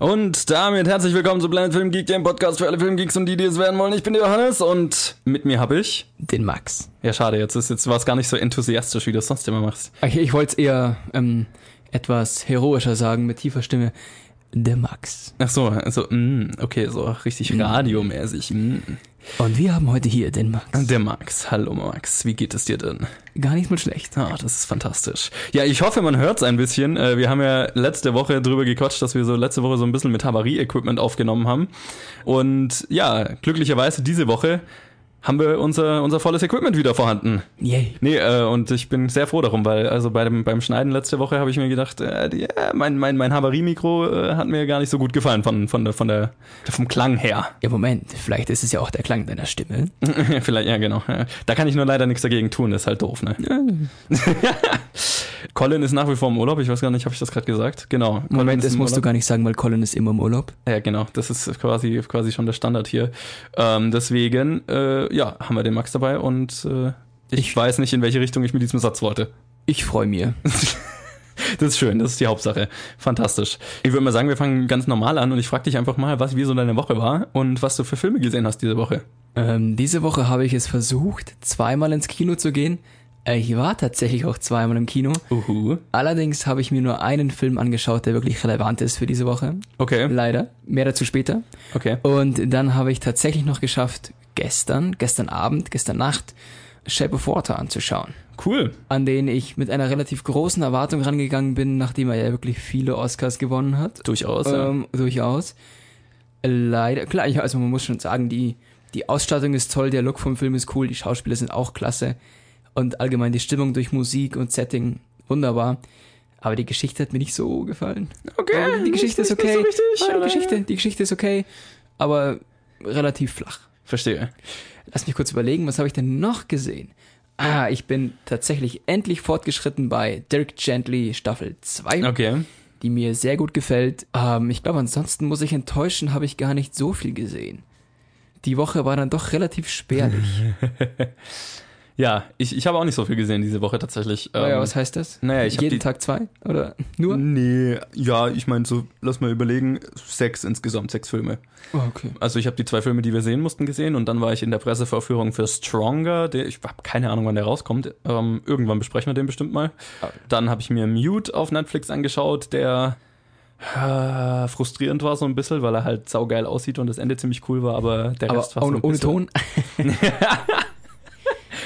Und damit herzlich willkommen zu Planet Film Geek, dem Podcast für alle Filmgeeks und die, die es werden wollen. Ich bin der Johannes und mit mir habe ich den Max. Ja, schade, jetzt ist jetzt war es gar nicht so enthusiastisch, wie du es sonst immer machst. Ich, ich wollte es eher ähm, etwas heroischer sagen, mit tiefer Stimme. Der Max. Ach so, also, mm, okay, so richtig mm. radiomäßig. Mm. Und wir haben heute hier den Max. Der Max. Hallo Max, wie geht es dir denn? Gar nicht mal schlecht. Ah, das ist fantastisch. Ja, ich hoffe, man hört es ein bisschen. Äh, wir haben ja letzte Woche drüber gequatscht, dass wir so letzte Woche so ein bisschen mit Havarie-Equipment aufgenommen haben. Und ja, glücklicherweise diese Woche haben wir unser, unser volles Equipment wieder vorhanden. Yay. Nee, äh, und ich bin sehr froh darum, weil also bei dem, beim Schneiden letzte Woche habe ich mir gedacht, äh, die, äh, mein, mein, mein Havarie-Mikro äh, hat mir gar nicht so gut gefallen von, von, der, von der, vom Klang her. Ja, Moment, vielleicht ist es ja auch der Klang deiner Stimme. vielleicht, ja, genau. Da kann ich nur leider nichts dagegen tun, das ist halt doof, ne? Colin ist nach wie vor im Urlaub, ich weiß gar nicht, habe ich das gerade gesagt? Genau. Moment, das musst Urlaub. du gar nicht sagen, weil Colin ist immer im Urlaub. Ja, genau, das ist quasi, quasi schon der Standard hier. Ähm, deswegen, äh, ja, haben wir den Max dabei und äh, ich, ich weiß nicht, in welche Richtung ich mit diesem Satz wollte. Ich freue mich. Das ist schön, das ist die Hauptsache. Fantastisch. Ich würde mal sagen, wir fangen ganz normal an und ich frage dich einfach mal, was wie so deine Woche war und was du für Filme gesehen hast diese Woche. Ähm, diese Woche habe ich es versucht, zweimal ins Kino zu gehen. Äh, ich war tatsächlich auch zweimal im Kino. Uhu. Allerdings habe ich mir nur einen Film angeschaut, der wirklich relevant ist für diese Woche. Okay. Leider. Mehr dazu später. Okay. Und dann habe ich tatsächlich noch geschafft, gestern, gestern Abend, gestern Nacht, Shape of Water anzuschauen. Cool. An den ich mit einer relativ großen Erwartung rangegangen bin, nachdem er ja wirklich viele Oscars gewonnen hat. Durchaus, ähm, ja. Durchaus. Leider, klar, also man muss schon sagen, die, die Ausstattung ist toll, der Look vom Film ist cool, die Schauspieler sind auch klasse und allgemein die Stimmung durch Musik und Setting wunderbar. Aber die Geschichte hat mir nicht so gefallen. Okay. Die Geschichte ist okay. So richtig, ja, die, Geschichte, die Geschichte ist okay, aber relativ flach. Verstehe. Lass mich kurz überlegen, was habe ich denn noch gesehen? Ah, ich bin tatsächlich endlich fortgeschritten bei Dirk Gently Staffel 2. Okay. Die mir sehr gut gefällt. Ähm, ich glaube, ansonsten muss ich enttäuschen, habe ich gar nicht so viel gesehen. Die Woche war dann doch relativ spärlich. Ja, ich, ich habe auch nicht so viel gesehen diese Woche tatsächlich. Naja, ähm, was heißt das? Naja, ich Jeden Tag zwei? Oder nur? Nee, ja, ich meine so, lass mal überlegen, sechs insgesamt, sechs Filme. Oh, okay. Also ich habe die zwei Filme, die wir sehen mussten, gesehen und dann war ich in der Pressevorführung für Stronger, der, ich habe keine Ahnung, wann der rauskommt. Ähm, irgendwann besprechen wir den bestimmt mal. Ah. Dann habe ich mir Mute auf Netflix angeschaut, der äh, frustrierend war so ein bisschen, weil er halt saugeil aussieht und das Ende ziemlich cool war, aber der aber Rest war ohne, so ohne Ton.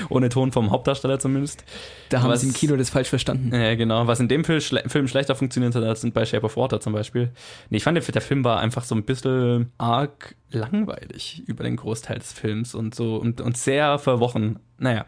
ohne Ton vom Hauptdarsteller zumindest. Da haben was, sie im Kino das falsch verstanden. Ja, genau. Was in dem Film, schle Film schlechter funktioniert hat, als bei Shape of Water zum Beispiel. Nee, ich fand, der Film war einfach so ein bisschen arg langweilig über den Großteil des Films und so und, und sehr verwochen. Naja,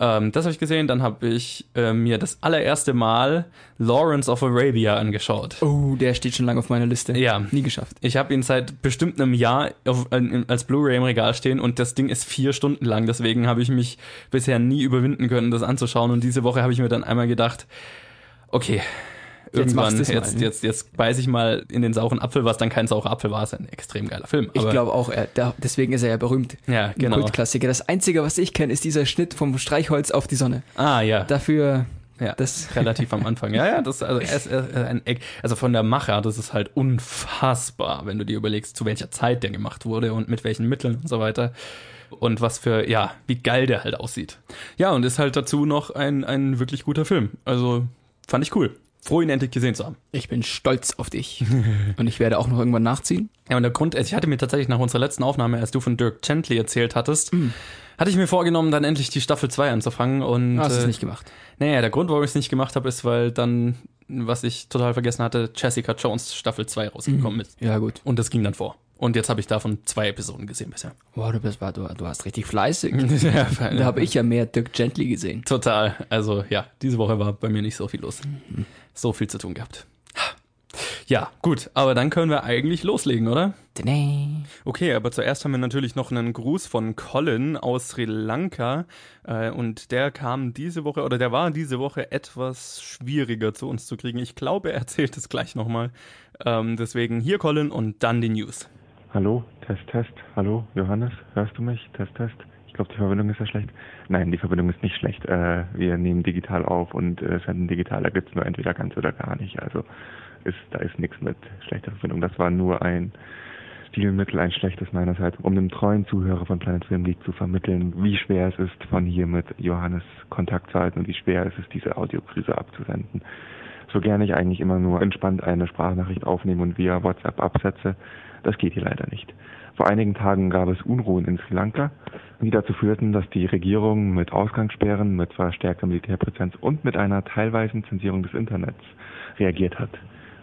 ähm, das habe ich gesehen. Dann habe ich äh, mir das allererste Mal Lawrence of Arabia angeschaut. Oh, der steht schon lange auf meiner Liste. Ja. Nie geschafft. Ich habe ihn seit bestimmt einem Jahr auf, äh, als Blu-ray im Regal stehen und das Ding ist vier Stunden lang. Deswegen habe ich mich bisher nie überwinden können, das anzuschauen. Und diese Woche habe ich mir dann einmal gedacht, okay, irgendwann, jetzt, jetzt, mal, jetzt, jetzt beiß ich mal in den sauren Apfel, was dann kein saurer Apfel war, ist ein extrem geiler Film. ich glaube auch, er, der, deswegen ist er ja berühmt. Ja, genau. Kultklassiker. Das Einzige, was ich kenne, ist dieser Schnitt vom Streichholz auf die Sonne. Ah, ja. Dafür ja, das relativ am Anfang. Ja, ja, das also, ist, ein Eck, also von der Macher, das ist halt unfassbar, wenn du dir überlegst, zu welcher Zeit der gemacht wurde und mit welchen Mitteln und so weiter. Und was für, ja, wie geil der halt aussieht. Ja, und ist halt dazu noch ein, ein wirklich guter Film. Also fand ich cool froh, ihn endlich gesehen zu haben. Ich bin stolz auf dich. und ich werde auch noch irgendwann nachziehen. Ja, und der Grund, ist, ich hatte mir tatsächlich nach unserer letzten Aufnahme, als du von Dirk Gently erzählt hattest, mm. hatte ich mir vorgenommen, dann endlich die Staffel 2 anzufangen. Und, Hast du es äh, nicht gemacht? Naja, der Grund, warum ich es nicht gemacht habe, ist, weil dann, was ich total vergessen hatte, Jessica Jones Staffel 2 rausgekommen mm. ist. Ja, gut. Und das ging dann vor. Und jetzt habe ich davon zwei Episoden gesehen bisher. Wow, du, bist, du, du hast richtig fleißig. ja, da habe ich ja mehr Dirk Gently gesehen. Total. Also ja, diese Woche war bei mir nicht so viel los. Mhm. So viel zu tun gehabt. Ja, gut, aber dann können wir eigentlich loslegen, oder? Okay, aber zuerst haben wir natürlich noch einen Gruß von Colin aus Sri Lanka. Äh, und der kam diese Woche, oder der war diese Woche etwas schwieriger zu uns zu kriegen. Ich glaube, er erzählt es gleich nochmal. Ähm, deswegen hier Colin und dann die News. Hallo, Test, Test. Hallo, Johannes, hörst du mich? Test, Test. Ich glaube, die Verbindung ist ja schlecht. Nein, die Verbindung ist nicht schlecht. Äh, wir nehmen digital auf und äh, senden digital. Da gibt es nur entweder ganz oder gar nicht. Also ist, da ist nichts mit schlechter Verbindung. Das war nur ein Stilmittel, ein schlechtes meinerseits, um dem treuen Zuhörer von Planet Film League zu vermitteln, wie schwer es ist, von hier mit Johannes Kontakt zu halten und wie schwer es ist, diese Audiokrise abzusenden. So gerne ich eigentlich immer nur entspannt eine Sprachnachricht aufnehme und via WhatsApp absetze, das geht hier leider nicht. Vor einigen Tagen gab es Unruhen in Sri Lanka, die dazu führten, dass die Regierung mit Ausgangssperren, mit verstärkter Militärpräsenz und mit einer teilweisen Zensierung des Internets reagiert hat.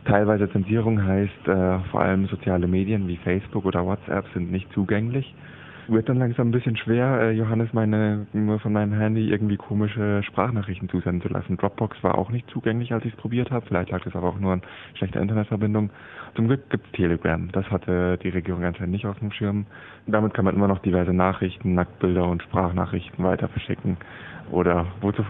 Teilweise Zensierung heißt, äh, vor allem soziale Medien wie Facebook oder WhatsApp sind nicht zugänglich wird dann langsam ein bisschen schwer, äh, Johannes meine nur von meinem Handy irgendwie komische Sprachnachrichten zusenden zu lassen. Dropbox war auch nicht zugänglich, als ich es probiert habe. Vielleicht lag es aber auch nur an schlechter Internetverbindung. Zum Glück gibt es Telegram. Das hatte die Regierung anscheinend nicht auf dem Schirm. Damit kann man immer noch diverse Nachrichten, Nacktbilder und Sprachnachrichten weiter verschicken. Oder wozu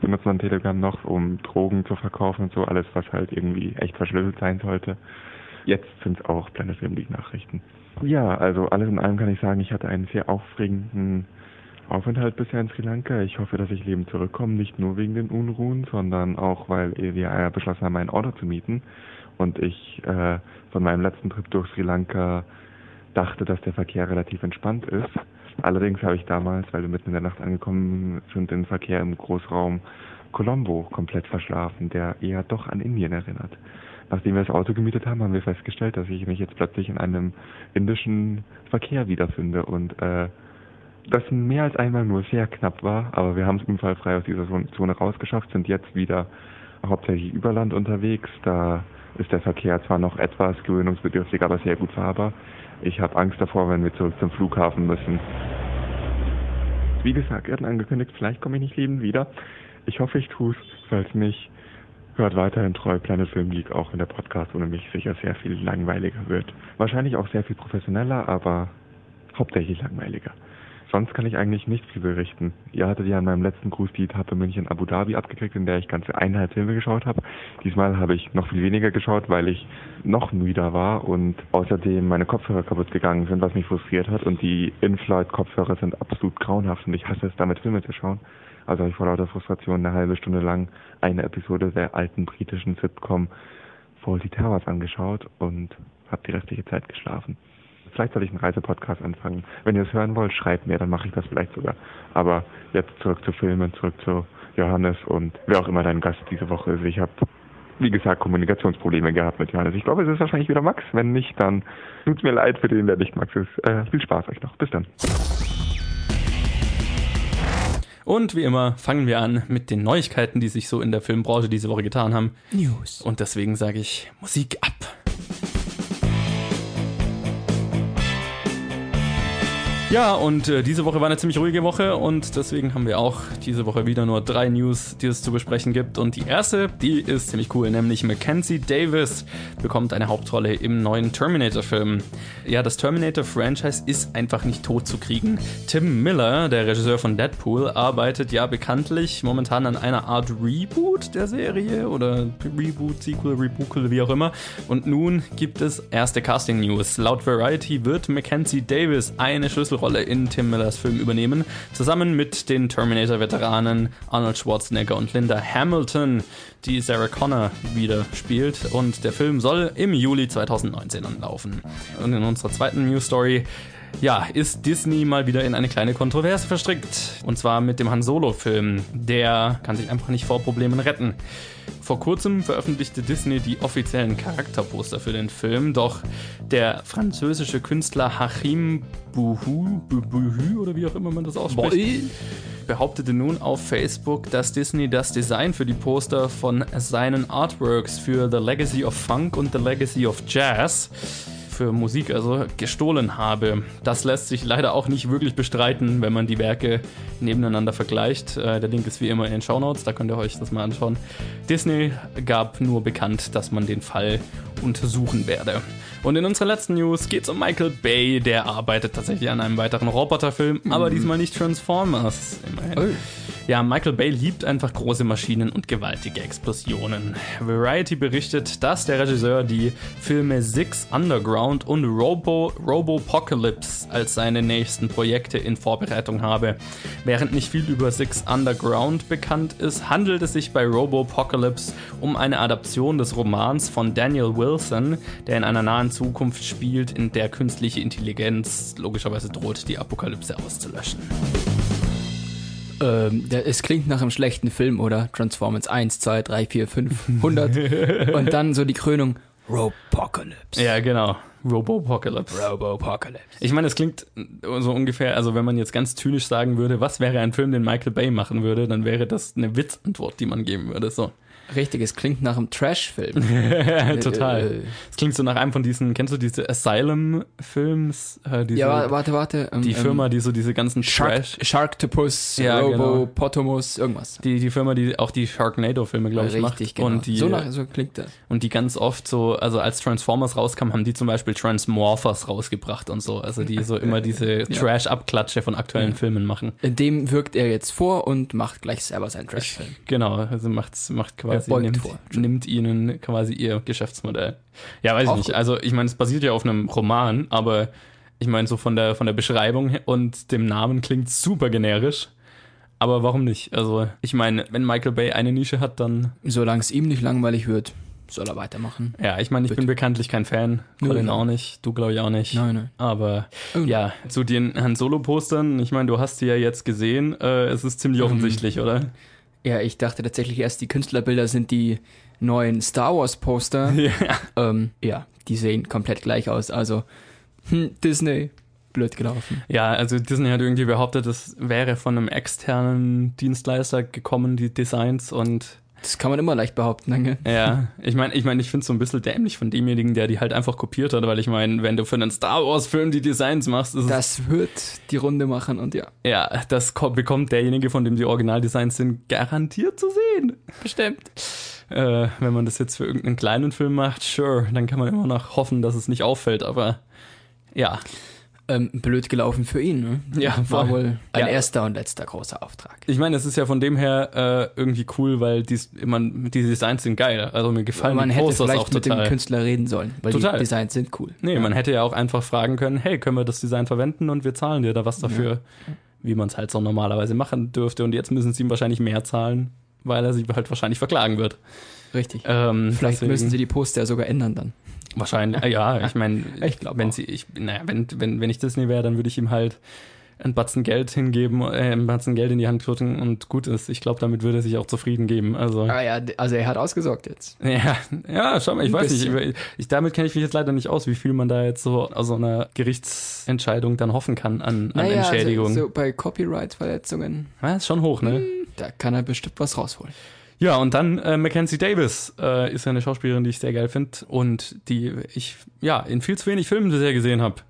benutzt man Telegram noch, um Drogen zu verkaufen und so, alles, was halt irgendwie echt verschlüsselt sein sollte. Jetzt sind es auch Planet Film Nachrichten. Ja, also alles in allem kann ich sagen, ich hatte einen sehr aufregenden Aufenthalt bisher in Sri Lanka. Ich hoffe, dass ich lebend zurückkomme, nicht nur wegen den Unruhen, sondern auch, weil wir beschlossen haben, ein Auto zu mieten. Und ich äh, von meinem letzten Trip durch Sri Lanka dachte, dass der Verkehr relativ entspannt ist. Allerdings habe ich damals, weil wir mitten in der Nacht angekommen sind, den Verkehr im Großraum Colombo komplett verschlafen, der eher doch an Indien erinnert. Nachdem wir das Auto gemietet haben, haben wir festgestellt, dass ich mich jetzt plötzlich in einem indischen Verkehr wiederfinde und äh, das mehr als einmal nur sehr knapp war, aber wir haben es unfallfrei aus dieser Zone rausgeschafft, sind jetzt wieder hauptsächlich über Land unterwegs. Da ist der Verkehr zwar noch etwas gewöhnungsbedürftig, aber sehr gut fahrbar. Ich habe Angst davor, wenn wir zurück zum Flughafen müssen. Wie gesagt, wir hatten angekündigt, vielleicht komme ich nicht lebend wieder. Ich hoffe, ich tue es. Falls nicht, Hört weiterhin treu Planet Film Geek, auch wenn der Podcast ohne mich sicher sehr viel langweiliger wird. Wahrscheinlich auch sehr viel professioneller, aber hauptsächlich langweiliger. Sonst kann ich eigentlich nicht viel berichten. Ihr hattet ja in meinem letzten Gruß die Etappe München Abu Dhabi abgekriegt, in der ich ganze eineinhalb Filme geschaut habe. Diesmal habe ich noch viel weniger geschaut, weil ich noch müder war und außerdem meine Kopfhörer kaputt gegangen sind, was mich frustriert hat. Und die In-Flight-Kopfhörer sind absolut grauenhaft und ich hasse es damit Filme zu schauen. Also habe ich vor lauter Frustration eine halbe Stunde lang eine Episode der alten britischen Sitcom Faulty Towers angeschaut und habe die restliche Zeit geschlafen. Vielleicht soll ich einen Reisepodcast anfangen. Wenn ihr es hören wollt, schreibt mir, dann mache ich das vielleicht sogar. Aber jetzt zurück zu Filmen, zurück zu Johannes und wer auch immer dein Gast diese Woche ist. Ich habe, wie gesagt, Kommunikationsprobleme gehabt mit Johannes. Ich glaube, es ist wahrscheinlich wieder Max. Wenn nicht, dann tut's mir leid für den, der nicht Max ist. Äh, viel Spaß euch noch. Bis dann. Und wie immer fangen wir an mit den Neuigkeiten, die sich so in der Filmbranche diese Woche getan haben. News. Und deswegen sage ich Musik ab. Ja, und äh, diese Woche war eine ziemlich ruhige Woche und deswegen haben wir auch diese Woche wieder nur drei News, die es zu besprechen gibt. Und die erste, die ist ziemlich cool, nämlich Mackenzie Davis bekommt eine Hauptrolle im neuen Terminator-Film. Ja, das Terminator-Franchise ist einfach nicht tot zu kriegen. Tim Miller, der Regisseur von Deadpool, arbeitet ja bekanntlich momentan an einer Art Reboot der Serie oder Reboot, Sequel, Rebookel, wie auch immer. Und nun gibt es erste Casting-News. Laut Variety wird Mackenzie Davis eine Schlüssel Schlüsselrolle in Tim Millers Film übernehmen, zusammen mit den Terminator-Veteranen Arnold Schwarzenegger und Linda Hamilton, die Sarah Connor wieder spielt. Und der Film soll im Juli 2019 anlaufen. Und in unserer zweiten News Story ja, ist Disney mal wieder in eine kleine Kontroverse verstrickt. Und zwar mit dem Han Solo-Film. Der kann sich einfach nicht vor Problemen retten. Vor kurzem veröffentlichte Disney die offiziellen Charakterposter für den Film, doch der französische Künstler Hachim Bouhou, Bouhou oder wie auch immer man das ausspricht, Boy. behauptete nun auf Facebook, dass Disney das Design für die Poster von seinen Artworks für The Legacy of Funk und The Legacy of Jazz für Musik also gestohlen habe. Das lässt sich leider auch nicht wirklich bestreiten, wenn man die Werke nebeneinander vergleicht. Äh, der Link ist wie immer in den Show Notes, da könnt ihr euch das mal anschauen. Disney gab nur bekannt, dass man den Fall untersuchen werde. Und in unserer letzten News geht es um Michael Bay, der arbeitet tatsächlich an einem weiteren Roboterfilm, mhm. aber diesmal nicht Transformers. Immerhin. Oh. Ja, Michael Bay liebt einfach große Maschinen und gewaltige Explosionen. Variety berichtet, dass der Regisseur die Filme Six Underground und Robo Robopocalypse als seine nächsten Projekte in Vorbereitung habe. Während nicht viel über Six Underground bekannt ist, handelt es sich bei Robopocalypse um eine Adaption des Romans von Daniel Wilson, der in einer nahen Zukunft spielt, in der künstliche Intelligenz logischerweise droht, die Apokalypse auszulöschen. Ähm, es klingt nach einem schlechten Film, oder? Transformers 1, 2, 3, 4, 5, 100. und dann so die Krönung. Robopocalypse. Ja, genau. Robopocalypse. Robopocalypse. Ich meine, es klingt so ungefähr, also wenn man jetzt ganz zynisch sagen würde, was wäre ein Film, den Michael Bay machen würde, dann wäre das eine Witzantwort, die man geben würde. So. Richtig, es klingt nach einem Trash-Film. Total. Äh, Es klingt so nach einem von diesen, kennst du diese Asylum-Films? Äh, diese, ja, wa- warte, warte. ähm, die ähm, Firma, die so diese ganzen Shark, Trash. Sharktopus, Ja, genau. Robopotamus, irgendwas. Die, die Firma, die auch die Sharknado-Filme, glaube ich, macht. Richtig, genau. Und die, so, nach, so klingt das. und die ganz oft so, also als Transformers rauskam, haben die zum Beispiel Transmorphers rausgebracht und so. Also die so immer diese Trash-Abklatsche von aktuellen Filmen machen. Dem wirkt er jetzt vor und macht gleich selber seinen Trash-Film. Genau, also macht, macht quasi, Beugt nimmt, nimmt ihnen quasi ihr Geschäftsmodell. Ja, weiß ich Auch nicht. gut. Also ich meine, es basiert ja auf einem Roman, aber ich meine, so von der, von der Beschreibung und dem Namen klingt super generisch. Aber warum nicht? Also ich meine, wenn Michael Bay eine Nische hat, dann, Solange es ihm nicht langweilig wird, soll er weitermachen. ja, ich meine, ich bin bekanntlich kein Fan. Colin nein. auch nicht, du glaube ich auch nicht. Nein, nein. Aber Oh, ja, zu den Han Solo-Postern, ich meine, du hast die ja jetzt gesehen, äh, es ist Mhm. ziemlich offensichtlich, oder? Ja, ich dachte tatsächlich erst, die Künstlerbilder sind die neuen Star Wars Poster. Ja. ähm, ja, die sehen komplett gleich aus. Also, hm, Disney, blöd gelaufen. Ja, also Disney hat irgendwie behauptet, es wäre von einem externen Dienstleister gekommen, die Designs und Das kann man immer leicht behaupten, danke. ja, ich meine, ich meine, ich finde es so ein bisschen dämlich von demjenigen, der die halt einfach kopiert hat, weil ich meine, wenn du für einen Star Wars Film die Designs machst, ist es, Das wird die Runde machen und ja, ja, das ko- bekommt derjenige, von dem die Originaldesigns sind, garantiert zu sehen. bestimmt. Äh, wenn man das jetzt für irgendeinen kleinen Film macht, sure, dann kann man immer noch hoffen, dass es nicht auffällt, aber ja, Ähm, blöd gelaufen für ihn, ne? Ja, war wohl ein Ja. erster und letzter großer Auftrag. Ich meine, es ist ja von dem her äh, irgendwie cool, weil dies, man, die Designs sind geil. Also mir gefallen man die hätte Posters vielleicht auch mit total. dem Künstler reden sollen, weil Total. die Designs sind cool. Nee, man hätte ja auch einfach fragen können, hey, können wir das Design verwenden und wir zahlen dir da was dafür, wie man es halt so normalerweise machen dürfte. Und jetzt müssen sie ihm wahrscheinlich mehr zahlen, weil er sie halt wahrscheinlich verklagen wird. Richtig. Ähm, Vielleicht deswegen- müssen sie die Poster sogar ändern dann. Wahrscheinlich, äh, ja, ich meine, Ich glaub wenn sie, ich, naja, wenn, wenn, wenn ich Disney wäre, dann würde ich ihm halt ein Batzen Geld hingeben, äh, ein Batzen Geld in die Hand drücken und gut ist. Ich glaube, damit würde er sich auch zufrieden geben. Also. Ah ja, also er hat ausgesorgt jetzt. Ja, ja, schau mal, ich Ein weiß bisschen. nicht. Ich, damit kenne ich mich jetzt leider nicht aus, wie viel man da jetzt so aus so einer Gerichtsentscheidung dann hoffen kann an, an Entschädigung. Also, so bei Copyright-Verletzungen, ja, ist schon hoch, ne? da kann er bestimmt was rausholen. Ja, und dann äh, Mackenzie Davis äh, ist ja eine Schauspielerin, die ich sehr geil finde und die ich ja in viel zu wenig Filmen bisher gesehen habe.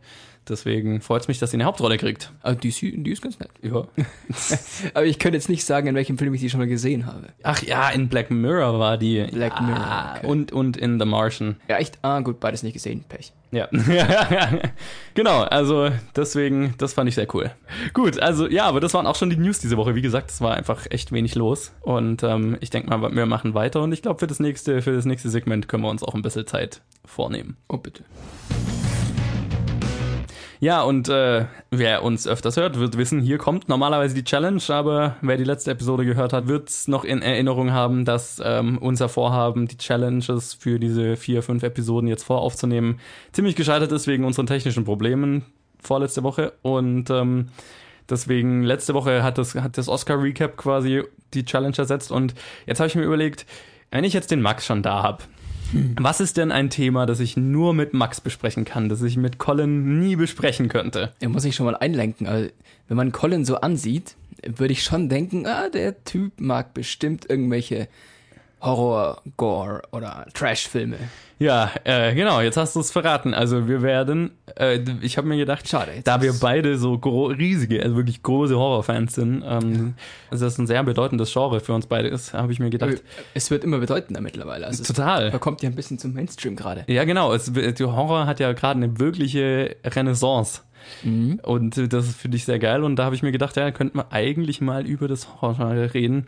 Deswegen freut es mich, dass sie eine Hauptrolle kriegt. Also die, ist- die ist ganz nett. Ja. Aber ich könnte jetzt nicht sagen, in welchem Film ich die schon mal gesehen habe. Ach ja, in Black Mirror war die. Black Mirror, Ah, okay. und, und in The Martian. Ja, echt? Ah, gut, beides nicht gesehen. Pech. Ja. genau, also deswegen, das fand ich sehr cool. Gut, also ja, aber das waren auch schon die News diese Woche. Wie gesagt, es war einfach echt wenig los. Und ähm, ich denke mal, wir machen weiter. Und ich glaube, für das nächste, für das nächste Segment können wir uns auch ein bisschen Zeit vornehmen. Oh, bitte. Ja, und äh, wer uns öfters hört, wird wissen, hier kommt normalerweise die Challenge, aber wer die letzte Episode gehört hat, wird es noch in Erinnerung haben, dass ähm, unser Vorhaben, die Challenges für diese vier, fünf Episoden jetzt voraufzunehmen, ziemlich gescheitert ist wegen unseren technischen Problemen vorletzte Woche. Und ähm, deswegen, letzte Woche hat das, hat das Oscar-Recap quasi die Challenge ersetzt. Und jetzt habe ich mir überlegt, wenn ich jetzt den Max schon da habe, was ist denn ein Thema, das ich nur mit Max besprechen kann, das ich mit Colin nie besprechen könnte? Da muss ich schon mal einlenken. Also, wenn man Colin so ansieht, würde ich schon denken, ah, der Typ mag bestimmt irgendwelche Horror, Gore oder Trash-Filme. Ja, äh, genau, jetzt hast du es verraten. Also wir werden, äh, ich habe mir gedacht, Schade, da wir beide so riesige, also wirklich große Horrorfans sind, ähm, also das ein sehr bedeutendes Genre für uns beide ist, habe ich mir gedacht, Es wird immer bedeutender mittlerweile. Also total. kommt ja ein bisschen zum Mainstream gerade. Ja, genau. Es, der Horror hat ja gerade eine wirkliche Renaissance. Mhm. Und das finde ich sehr geil. Und da habe ich mir gedacht, ja, könnten wir eigentlich mal über das Horrorgenre reden.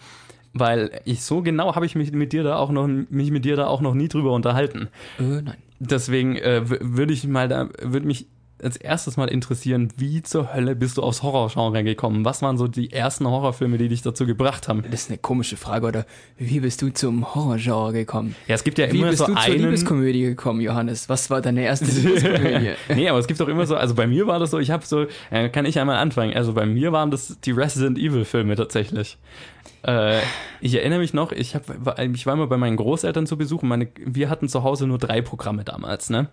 Weil ich so genau habe ich mich mit dir da auch noch mich mit dir da auch noch nie drüber unterhalten. Äh, nein. Deswegen äh, würde ich mal da würde mich als erstes mal interessieren, wie zur Hölle bist du aufs Horrorgenre gekommen? Was waren so die ersten Horrorfilme, die dich dazu gebracht haben? Das ist eine komische Frage, oder wie bist du zum Horrorgenre gekommen? Ja, es gibt ja wie immer bist so du zur. Liebeskomödie gekommen, Johannes? Was war deine erste Liebeskomödie? nee, aber es gibt doch immer so, also bei mir war das so, ich habe so, äh, kann ich einmal anfangen, also bei mir waren das die Resident Evil Filme tatsächlich. Äh, ich erinnere mich noch, ich, hab, ich war immer bei meinen Großeltern zu Besuch. Meine, wir hatten zu Hause nur drei Programme damals, ne?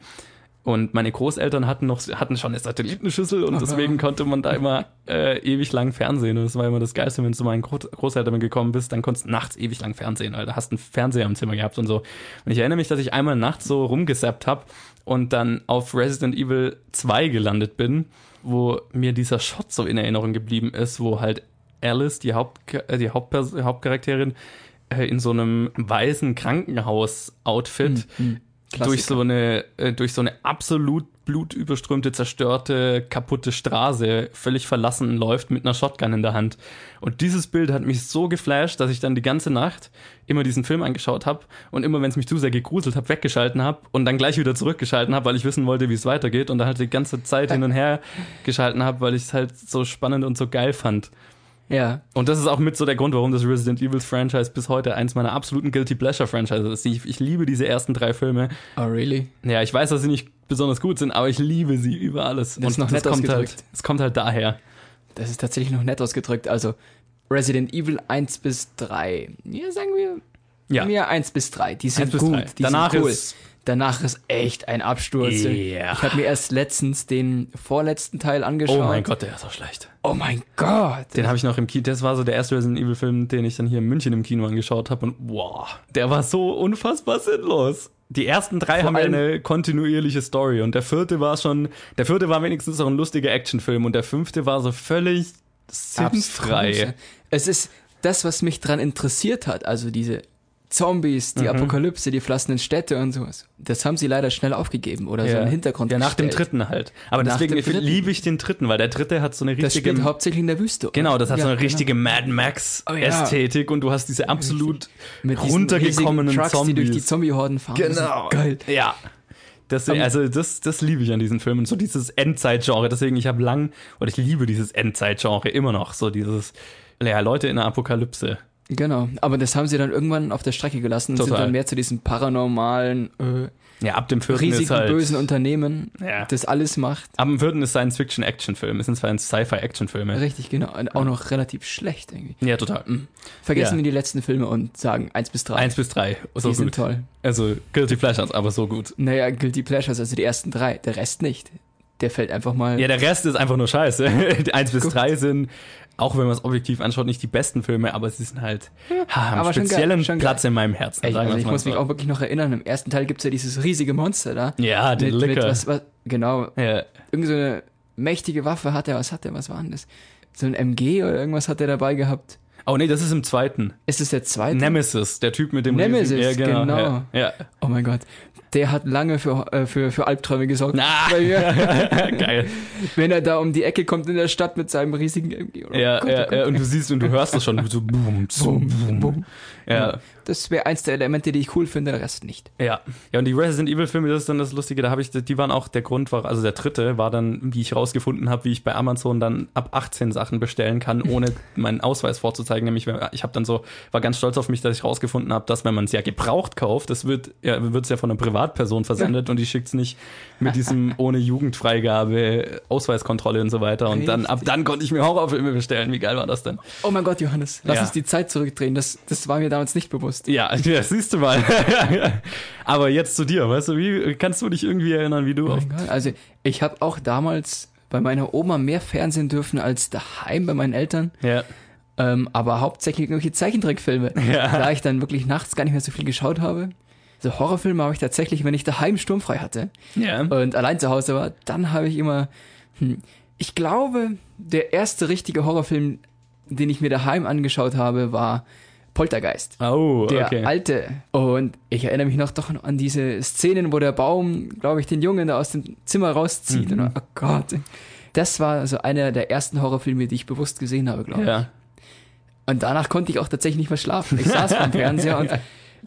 Und meine Großeltern hatten noch, hatten schon eine Satellitenschüssel und deswegen konnte man da immer äh, ewig lang Fernsehen. Und das war immer das Geilste, wenn du zu meinen Großeltern gekommen bist, dann konntest du nachts ewig lang Fernsehen, weil da hast einen Fernseher im Zimmer gehabt und so. Und ich erinnere mich, dass ich einmal nachts so rumgesappt habe und dann auf Resident Evil 2 gelandet bin, wo mir dieser Shot so in Erinnerung geblieben ist, wo halt Alice, die, Haupt, äh, die Hauptpers Hauptcharakterin, äh, in so einem weißen Krankenhaus-Outfit Hm, durch so eine äh, durch so eine absolut blutüberströmte, zerstörte, kaputte Straße völlig verlassen läuft mit einer Shotgun in der Hand. Und dieses Bild hat mich so geflasht, dass ich dann die ganze Nacht immer diesen Film angeschaut habe und immer, wenn es mich zu sehr gegruselt hat, weggeschalten habe und dann gleich wieder zurückgeschalten habe, weil ich wissen wollte, wie es weitergeht und dann halt die ganze Zeit hin und her geschalten habe, weil ich es halt so spannend und so geil fand. Ja. Und das ist auch mit so der Grund, warum das Resident Evil Franchise bis heute eins meiner absoluten Guilty Pleasure Franchises ist. Ich, ich liebe diese ersten drei Filme. Oh, really? Ja, ich weiß, dass sie nicht besonders gut sind, aber ich liebe sie über alles. Das ist noch nett kommt ausgedrückt. halt, es kommt halt daher. Das ist tatsächlich noch nett ausgedrückt. Also Resident Evil 1 bis 3. Ja, sagen wir. Ja. Mir 1 bis 3. Die sind 1 bis gut. 3. Die Danach sind cool. ist- Danach ist echt ein Absturz. Ja. Ich habe mir erst letztens den vorletzten Teil angeschaut. Oh mein Gott, der ist so schlecht. Oh mein Gott. Den habe ich noch im Kino. Das war so der erste Resident Evil Film, den ich dann hier in München im Kino angeschaut habe. Und wow, der war so unfassbar sinnlos. Die ersten drei Vor haben eine kontinuierliche Story und der vierte war schon, der vierte war wenigstens auch ein lustiger Actionfilm und der fünfte war so völlig sinnfrei. Es ist das, was mich dran interessiert hat. Also diese Zombies, Mhm. die Apokalypse, die verlassenen Städte und sowas. Das haben sie leider schnell aufgegeben oder so Ja. einen Hintergrund Ja, nach dem gestellt. dritten halt. Aber Nach deswegen dem liebe ich den dritten, weil der dritte hat so eine Das richtige. spielt hauptsächlich in der Wüste. oder? Genau, das hat Ja, so eine genau. richtige Mad Max Oh ja. Ästhetik und du hast diese absolut Mit runtergekommenen Trucks, Zombies. die durch die Zombie-Horden fahren. Das Genau. Geil. Ja. Das, Um, also das, das liebe ich an diesen Filmen. So dieses Endzeit-Genre. Deswegen, ich habe lang, oder ich liebe dieses Endzeit-Genre immer noch. So dieses, ja, Leute in der Apokalypse. Genau. Aber das haben sie dann irgendwann auf der Strecke gelassen und sind Total. dann mehr zu diesem paranormalen, äh, Ja, ab dem vierten riesigen, halt. bösen Unternehmen, Ja. das alles macht. Ab dem vierten ist Science-Fiction-Action-Film. Es sind zwar Sci-Fi-Action-Filme. Richtig, genau. Und auch noch relativ schlecht irgendwie. Ja, total. Vergessen Ja. wir die letzten Filme und sagen eins bis drei. Eins bis drei. So die sind gut. toll. Also Guilty Pleasures, aber so gut. Naja, Guilty Pleasures, also die ersten drei. Der Rest nicht. Der fällt einfach mal. Ja, der Rest ist einfach nur scheiße. Die Eins bis Gut. drei sind, auch wenn man es objektiv anschaut, nicht die besten Filme, aber sie sind halt, ha, haben aber schon geil, speziellen schon. Platz in meinem Herzen. Ey, also ich muss mich so. auch wirklich noch erinnern, im ersten Teil gibt's ja dieses riesige Monster da. Ja, den mit, mit Licker. was, was, genau, Ja. irgend so eine mächtige Waffe hat er, was hat er, was war denn das? So ein MG oder irgendwas hat er dabei gehabt. Oh nee, das ist im zweiten. Ist es der zweite? Nemesis, der Typ mit dem Nemesis, riesigen- ja, genau. Ja, ja. Oh mein Gott. Der hat lange für, äh, für, für Albträume gesorgt. Mir. geil. Wenn er da um die Ecke kommt in der Stadt mit seinem riesigen MG. Oh Ja, Gott, ja, oh Gott. ja, und du siehst und du hörst es schon, so boom, boom, boom. Boom. Ja, Das wäre eins der Elemente, die ich cool finde, der Rest nicht. ja. Ja, und die Resident Evil Filme, das ist dann das Lustige, da habe ich, die waren auch der Grund, war, also der dritte war dann, wie ich rausgefunden habe, wie ich bei Amazon dann ab 18 Sachen bestellen kann, ohne meinen Ausweis vorzuzeigen. Nämlich, ich habe dann so, war ganz stolz auf mich, dass ich rausgefunden habe, dass wenn man es ja gebraucht kauft, das wird ja, wird's ja von einer Privatperson versendet und die schickt's nicht mit diesem ohne Jugendfreigabe, Ausweiskontrolle und so weiter. Und dann, ab dann konnte ich mir Horrorfilme bestellen. Wie geil war das denn? Oh mein Gott, Johannes, lass Ja. uns die Zeit zurückdrehen. Das, das war mir damals nicht bewusst. Ja, ja, siehst du mal. Aber jetzt zu dir, weißt du, wie kannst du dich irgendwie erinnern, wie du Oh. Also, ich habe auch damals bei meiner Oma mehr Fernsehen dürfen als daheim bei meinen Eltern. ja. Ähm, aber hauptsächlich irgendwelche Zeichentrickfilme. Ja. Da ich dann wirklich nachts gar nicht mehr so viel geschaut habe. So Horrorfilme habe ich tatsächlich, wenn ich daheim sturmfrei hatte Ja. und allein zu Hause war, dann habe ich immer, hm, ich glaube, der erste richtige Horrorfilm, den ich mir daheim angeschaut habe, war Poltergeist. Oh, Der okay. alte. Und ich erinnere mich noch doch an diese Szenen, wo der Baum, glaube ich, den Jungen da aus dem Zimmer rauszieht. Mhm. Und, oh Gott. das war so einer der ersten Horrorfilme, die ich bewusst gesehen habe, glaube ich. Und danach konnte ich auch tatsächlich nicht mehr schlafen. Ich saß beim Fernseher und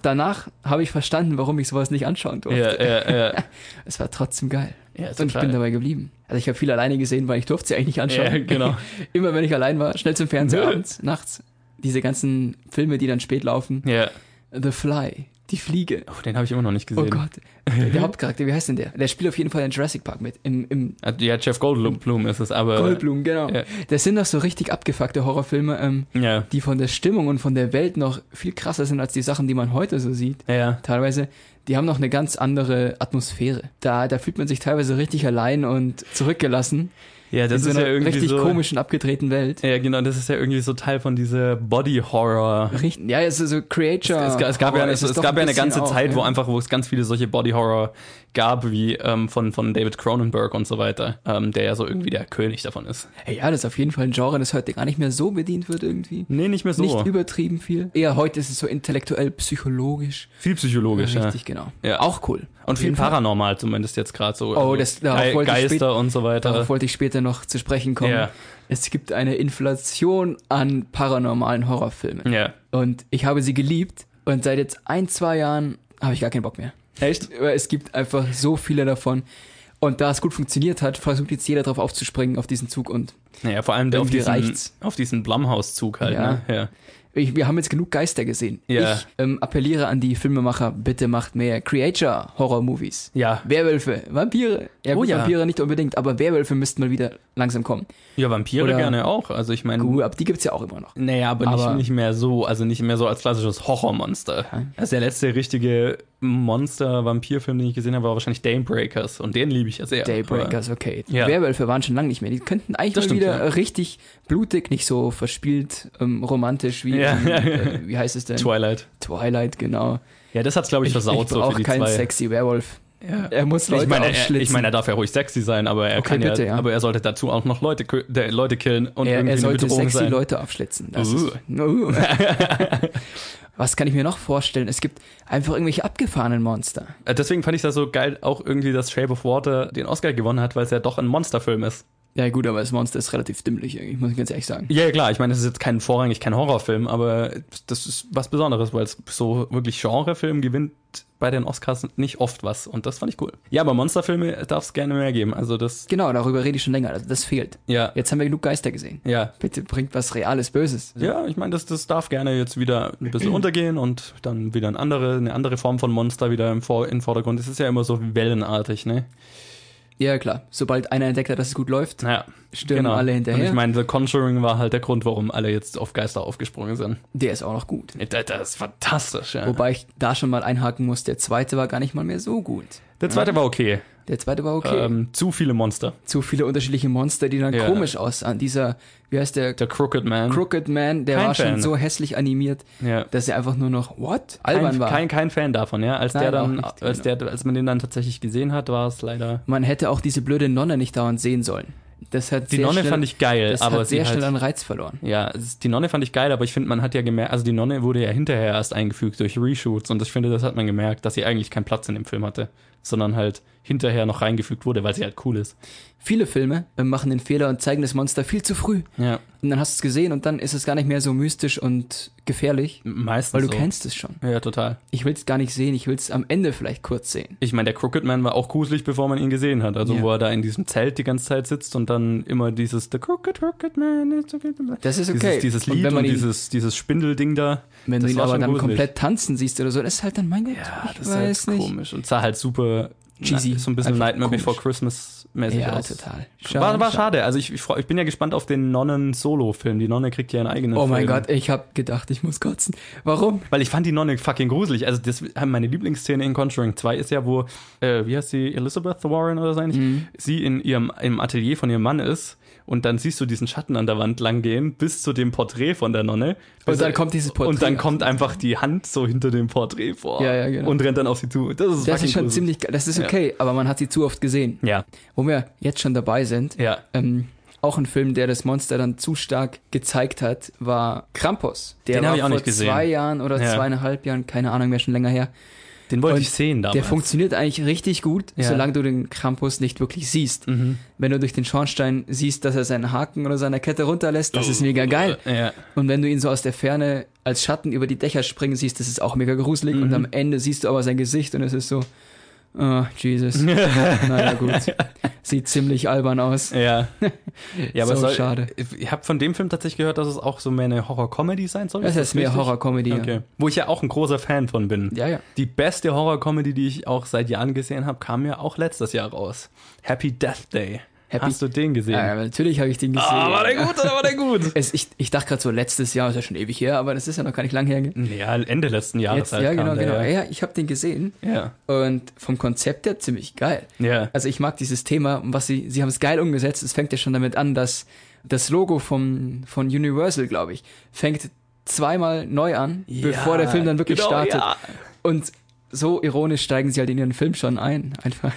danach habe ich verstanden, warum ich sowas nicht anschauen durfte. Ja, ja, ja. es war trotzdem geil. Ja, und ich bin dabei geblieben. Also ich habe viel alleine gesehen, weil ich durfte sie eigentlich nicht anschauen. Ja, genau. Immer wenn ich allein war, schnell zum Fernseher abends, nachts. Diese ganzen Filme, die dann spät laufen. Ja. The Fly, die Fliege. Oh, den habe ich immer noch nicht gesehen. Oh Gott. Der Hauptcharakter, wie heißt denn der? Der spielt auf jeden Fall in Jurassic Park mit. Im, im ah, ja, Jeff Goldblum ist es, aber. Goldblum, genau. Ja. Das sind doch so richtig abgefuckte Horrorfilme, ähm, ja. die von der Stimmung und von der Welt noch viel krasser sind als die Sachen, die man heute so sieht. Ja. Teilweise. Die haben noch eine ganz andere Atmosphäre. Da, da fühlt man sich teilweise richtig allein und zurückgelassen. Ja, das in ist so ja irgendwie richtig so, komischen, abgedrehten Welt. Ja, genau, das ist ja irgendwie so Teil von dieser Body Horror. Richtig, ja, es ist so Creature. Es, es, es gab ja, es, es gab ja eine ganze auch, Zeit, ja. wo einfach, wo es ganz viele solche Body Horror gab, wie ähm, von, von David Cronenberg und so weiter, ähm, der ja so irgendwie der König davon ist. Hey, ja, das ist auf jeden Fall ein Genre, das heute gar nicht mehr so bedient wird irgendwie. Nee, nicht mehr so. Nicht übertrieben viel. Eher heute ist es so intellektuell, psychologisch. Viel psychologisch, ja. Richtig, genau. Ja. Auch cool. Und viel paranormal zumindest jetzt gerade so. Oh, das, darauf Ge wollte Geister ich und so weiter. Darauf wollte ich später noch zu sprechen kommen. Ja. Es gibt eine Inflation an paranormalen Horrorfilmen. Ja. Und ich habe sie geliebt. Und seit jetzt ein, zwei Jahren habe ich gar keinen Bock mehr. Echt? Es gibt einfach so viele davon. Und da es gut funktioniert hat, versucht jetzt jeder drauf aufzuspringen auf diesen Zug und. Naja, vor allem auf diesen, reicht's. auf diesen Blumhouse-Zug halt, ja. ne? Ja. Ich, wir haben jetzt genug Geister gesehen. Ja. Ich ähm, appelliere an die Filmemacher, bitte macht mehr Creature-Horror-Movies. Ja. Werwölfe, Vampire. Ja, gut, oh, ja. Vampire nicht unbedingt, aber Werwölfe müssten mal wieder langsam kommen. Ja, Vampire Oder, gerne auch. Also ich meine. Gut, aber die gibt's ja auch immer noch. Naja, aber, aber nicht, nicht mehr so, also nicht mehr so als klassisches Horrormonster. Ja. Also der letzte richtige Monster-Vampir-Film, den ich gesehen habe, war wahrscheinlich Daybreakers und den liebe ich ja sehr. Daybreakers, okay. Ja. Werwölfe waren schon lange nicht mehr. Die könnten eigentlich das mal stimmt, wieder ja. richtig blutig, nicht so verspielt, ähm, romantisch wie, ja. äh, wie heißt es denn? Twilight. Twilight, genau. Ja, das hat's glaube ich versaut ich, ich so für die keinen zwei. sexy Werwolf. Ja. Er muss Leute ich meine, er, ich meine, er darf ja ruhig sexy sein, aber er okay, kann bitte, ja, aber er sollte dazu auch noch Leute, der, Leute killen und er, irgendwie er sollte sexy sein. Leute aufschlitzen. Das uh. Ist, uh. Was kann ich mir noch vorstellen? Es gibt einfach irgendwelche abgefahrenen Monster. Äh, deswegen fand ich das so geil, auch irgendwie, dass Shape of Water den Oscar gewonnen hat, weil es ja doch ein Monsterfilm ist. Ja, gut, aber das Monster ist relativ dümmlich, ich muss ganz ehrlich sagen. Ja, klar, ich meine, es ist jetzt kein vorrangig kein Horrorfilm, aber das ist was Besonderes, weil es so wirklich Genrefilm gewinnt bei den Oscars nicht oft was und das fand ich cool. Ja, aber Monsterfilme darf es gerne mehr geben. Also das. Genau, darüber rede ich schon länger. Also das fehlt. Ja. Jetzt haben wir genug Geister gesehen. Ja. Bitte bringt was Reales, Böses. Ja, ich meine, das, das darf gerne jetzt wieder ein bisschen untergehen und dann wieder eine andere, eine andere Form von Monster wieder im, Vor im Vordergrund. Es ist ja immer so wellenartig, ne? Ja, klar. Sobald einer entdeckt hat, dass es gut läuft, ja, stürmen genau. alle hinterher. Und ich meine, The Conjuring war halt der Grund, warum alle jetzt auf Geister aufgesprungen sind. Der ist auch noch gut. Der, der ist fantastisch, ja. Wobei ich da schon mal einhaken muss, der zweite war gar nicht mal mehr so gut. Der zweite ja. war okay. Der zweite war okay. Ähm, zu viele Monster. Zu viele unterschiedliche Monster, die dann ja. komisch aussahen. Dieser, wie heißt der? Der Crooked Man. Crooked Man, der kein war Fan. schon so hässlich animiert, ja. dass er einfach nur noch, what? Albern kein, war. Kein, kein Fan davon, ja. Als Nein, der dann, nicht, als genau. der, als man den dann tatsächlich gesehen hat, war es leider. Man hätte auch diese blöde Nonne nicht dauernd sehen sollen. Das hat die Nonne schnell, fand ich geil, das aber hat sehr schnell halt, an Reiz verloren. Ja, die Nonne fand ich geil, aber ich finde, man hat ja gemerkt, also die Nonne wurde ja hinterher erst eingefügt durch Reshoots und ich finde, das hat man gemerkt, dass sie eigentlich keinen Platz in dem Film hatte sondern halt hinterher noch reingefügt wurde, weil sie halt cool ist. Viele Filme äh, machen den Fehler und zeigen das Monster viel zu früh. Ja. Und dann hast du es gesehen und dann ist es gar nicht mehr so mystisch und gefährlich. Meistens. Weil du so. kennst es schon. Ja, total. Ich will es gar nicht sehen, ich will es am Ende vielleicht kurz sehen. Ich meine, der Crooked Man war auch gruselig, bevor man ihn gesehen hat. Also, ja. wo er da in diesem Zelt die ganze Zeit sitzt und dann immer dieses The Crooked, Crooked Man is okay. Das ist okay. Dieses, dieses Lied und, und ihn, dieses, dieses Spindelding da. Wenn du ihn aber dann gruselig. komplett tanzen siehst oder so, das ist halt dann, mein Gott, ja, das ist halt komisch und sah halt super cheesy. so ein bisschen Nightmare. Before Christmas mäßig ja, aus. total. Schade, war, war schade. Also ich, ich, ich, bin ja gespannt auf den Nonnen-Solo-Film. Die Nonne kriegt ja einen eigenen Oh mein Film. Gott, ich habe gedacht, ich muss kotzen. Warum? Weil ich fand die Nonne fucking gruselig. Also das meine Lieblingsszene in Conjuring 2 ist ja, wo, äh, wie heißt sie, Elizabeth Warren oder so eigentlich, mhm. sie in ihrem im Atelier von ihrem Mann ist und dann siehst du diesen Schatten an der Wand langgehen bis zu dem Porträt von der Nonne. Und dann kommt dieses Porträt. Und dann kommt einfach die Hand so hinter dem Porträt vor. Ja, ja, genau. Und rennt dann auf sie zu. Das ist, das ist schon gruselig. ziemlich, das ist okay, ja. aber man hat sie zu oft gesehen. Ja. Wo wir jetzt schon dabei sind. Ja. Ähm, auch ein Film, der das Monster dann zu stark gezeigt hat, war Krampus. Der Den war ich auch vor nicht gesehen. zwei Jahren oder ja. zweieinhalb Jahren, keine Ahnung mehr, schon länger her. Den wollte Und ich sehen damals. Der funktioniert eigentlich richtig gut, Ja. solange du den Krampus nicht wirklich siehst. Mhm. Wenn du durch den Schornstein siehst, dass er seinen Haken oder seine Kette runterlässt, das ist mega geil. Ja. Und wenn du ihn so aus der Ferne als Schatten über die Dächer springen siehst, das ist auch mega gruselig. Und Mhm. am Ende siehst du aber sein Gesicht und es ist so, oh, Jesus. naja, gut. Sieht ziemlich albern aus. Ja. ja aber So soll, schade. Ich habe von dem Film tatsächlich gehört, dass es auch so mehr eine Horror-Comedy sein soll. Das Ist ist mehr? Horror-Comedy. Okay. Wo ich ja auch ein großer Fan von bin. Ja, ja. Die beste Horror-Comedy, die ich auch seit Jahren gesehen habe, kam ja auch letztes Jahr raus. Happy Death Day. Happy- Hast du den gesehen? Ja, natürlich habe ich den gesehen. Ah, war der gut oder war der gut? Es, ich, ich dachte gerade so, letztes Jahr ist ja schon ewig her, aber das ist ja noch gar nicht lang her. ja, Ende letzten Jahres Jetzt, halt ja, genau, der, genau. Ja. Ja, ich habe den gesehen Ja. und vom Konzept her ziemlich geil. ja. Also ich mag dieses Thema, was sie, sie haben es geil umgesetzt. Es fängt ja schon damit an, dass das Logo vom, von Universal, glaube ich, fängt zweimal neu an, bevor der Film dann wirklich genau, startet. Ja. Und so ironisch steigen sie halt in ihren Film schon ein, einfach.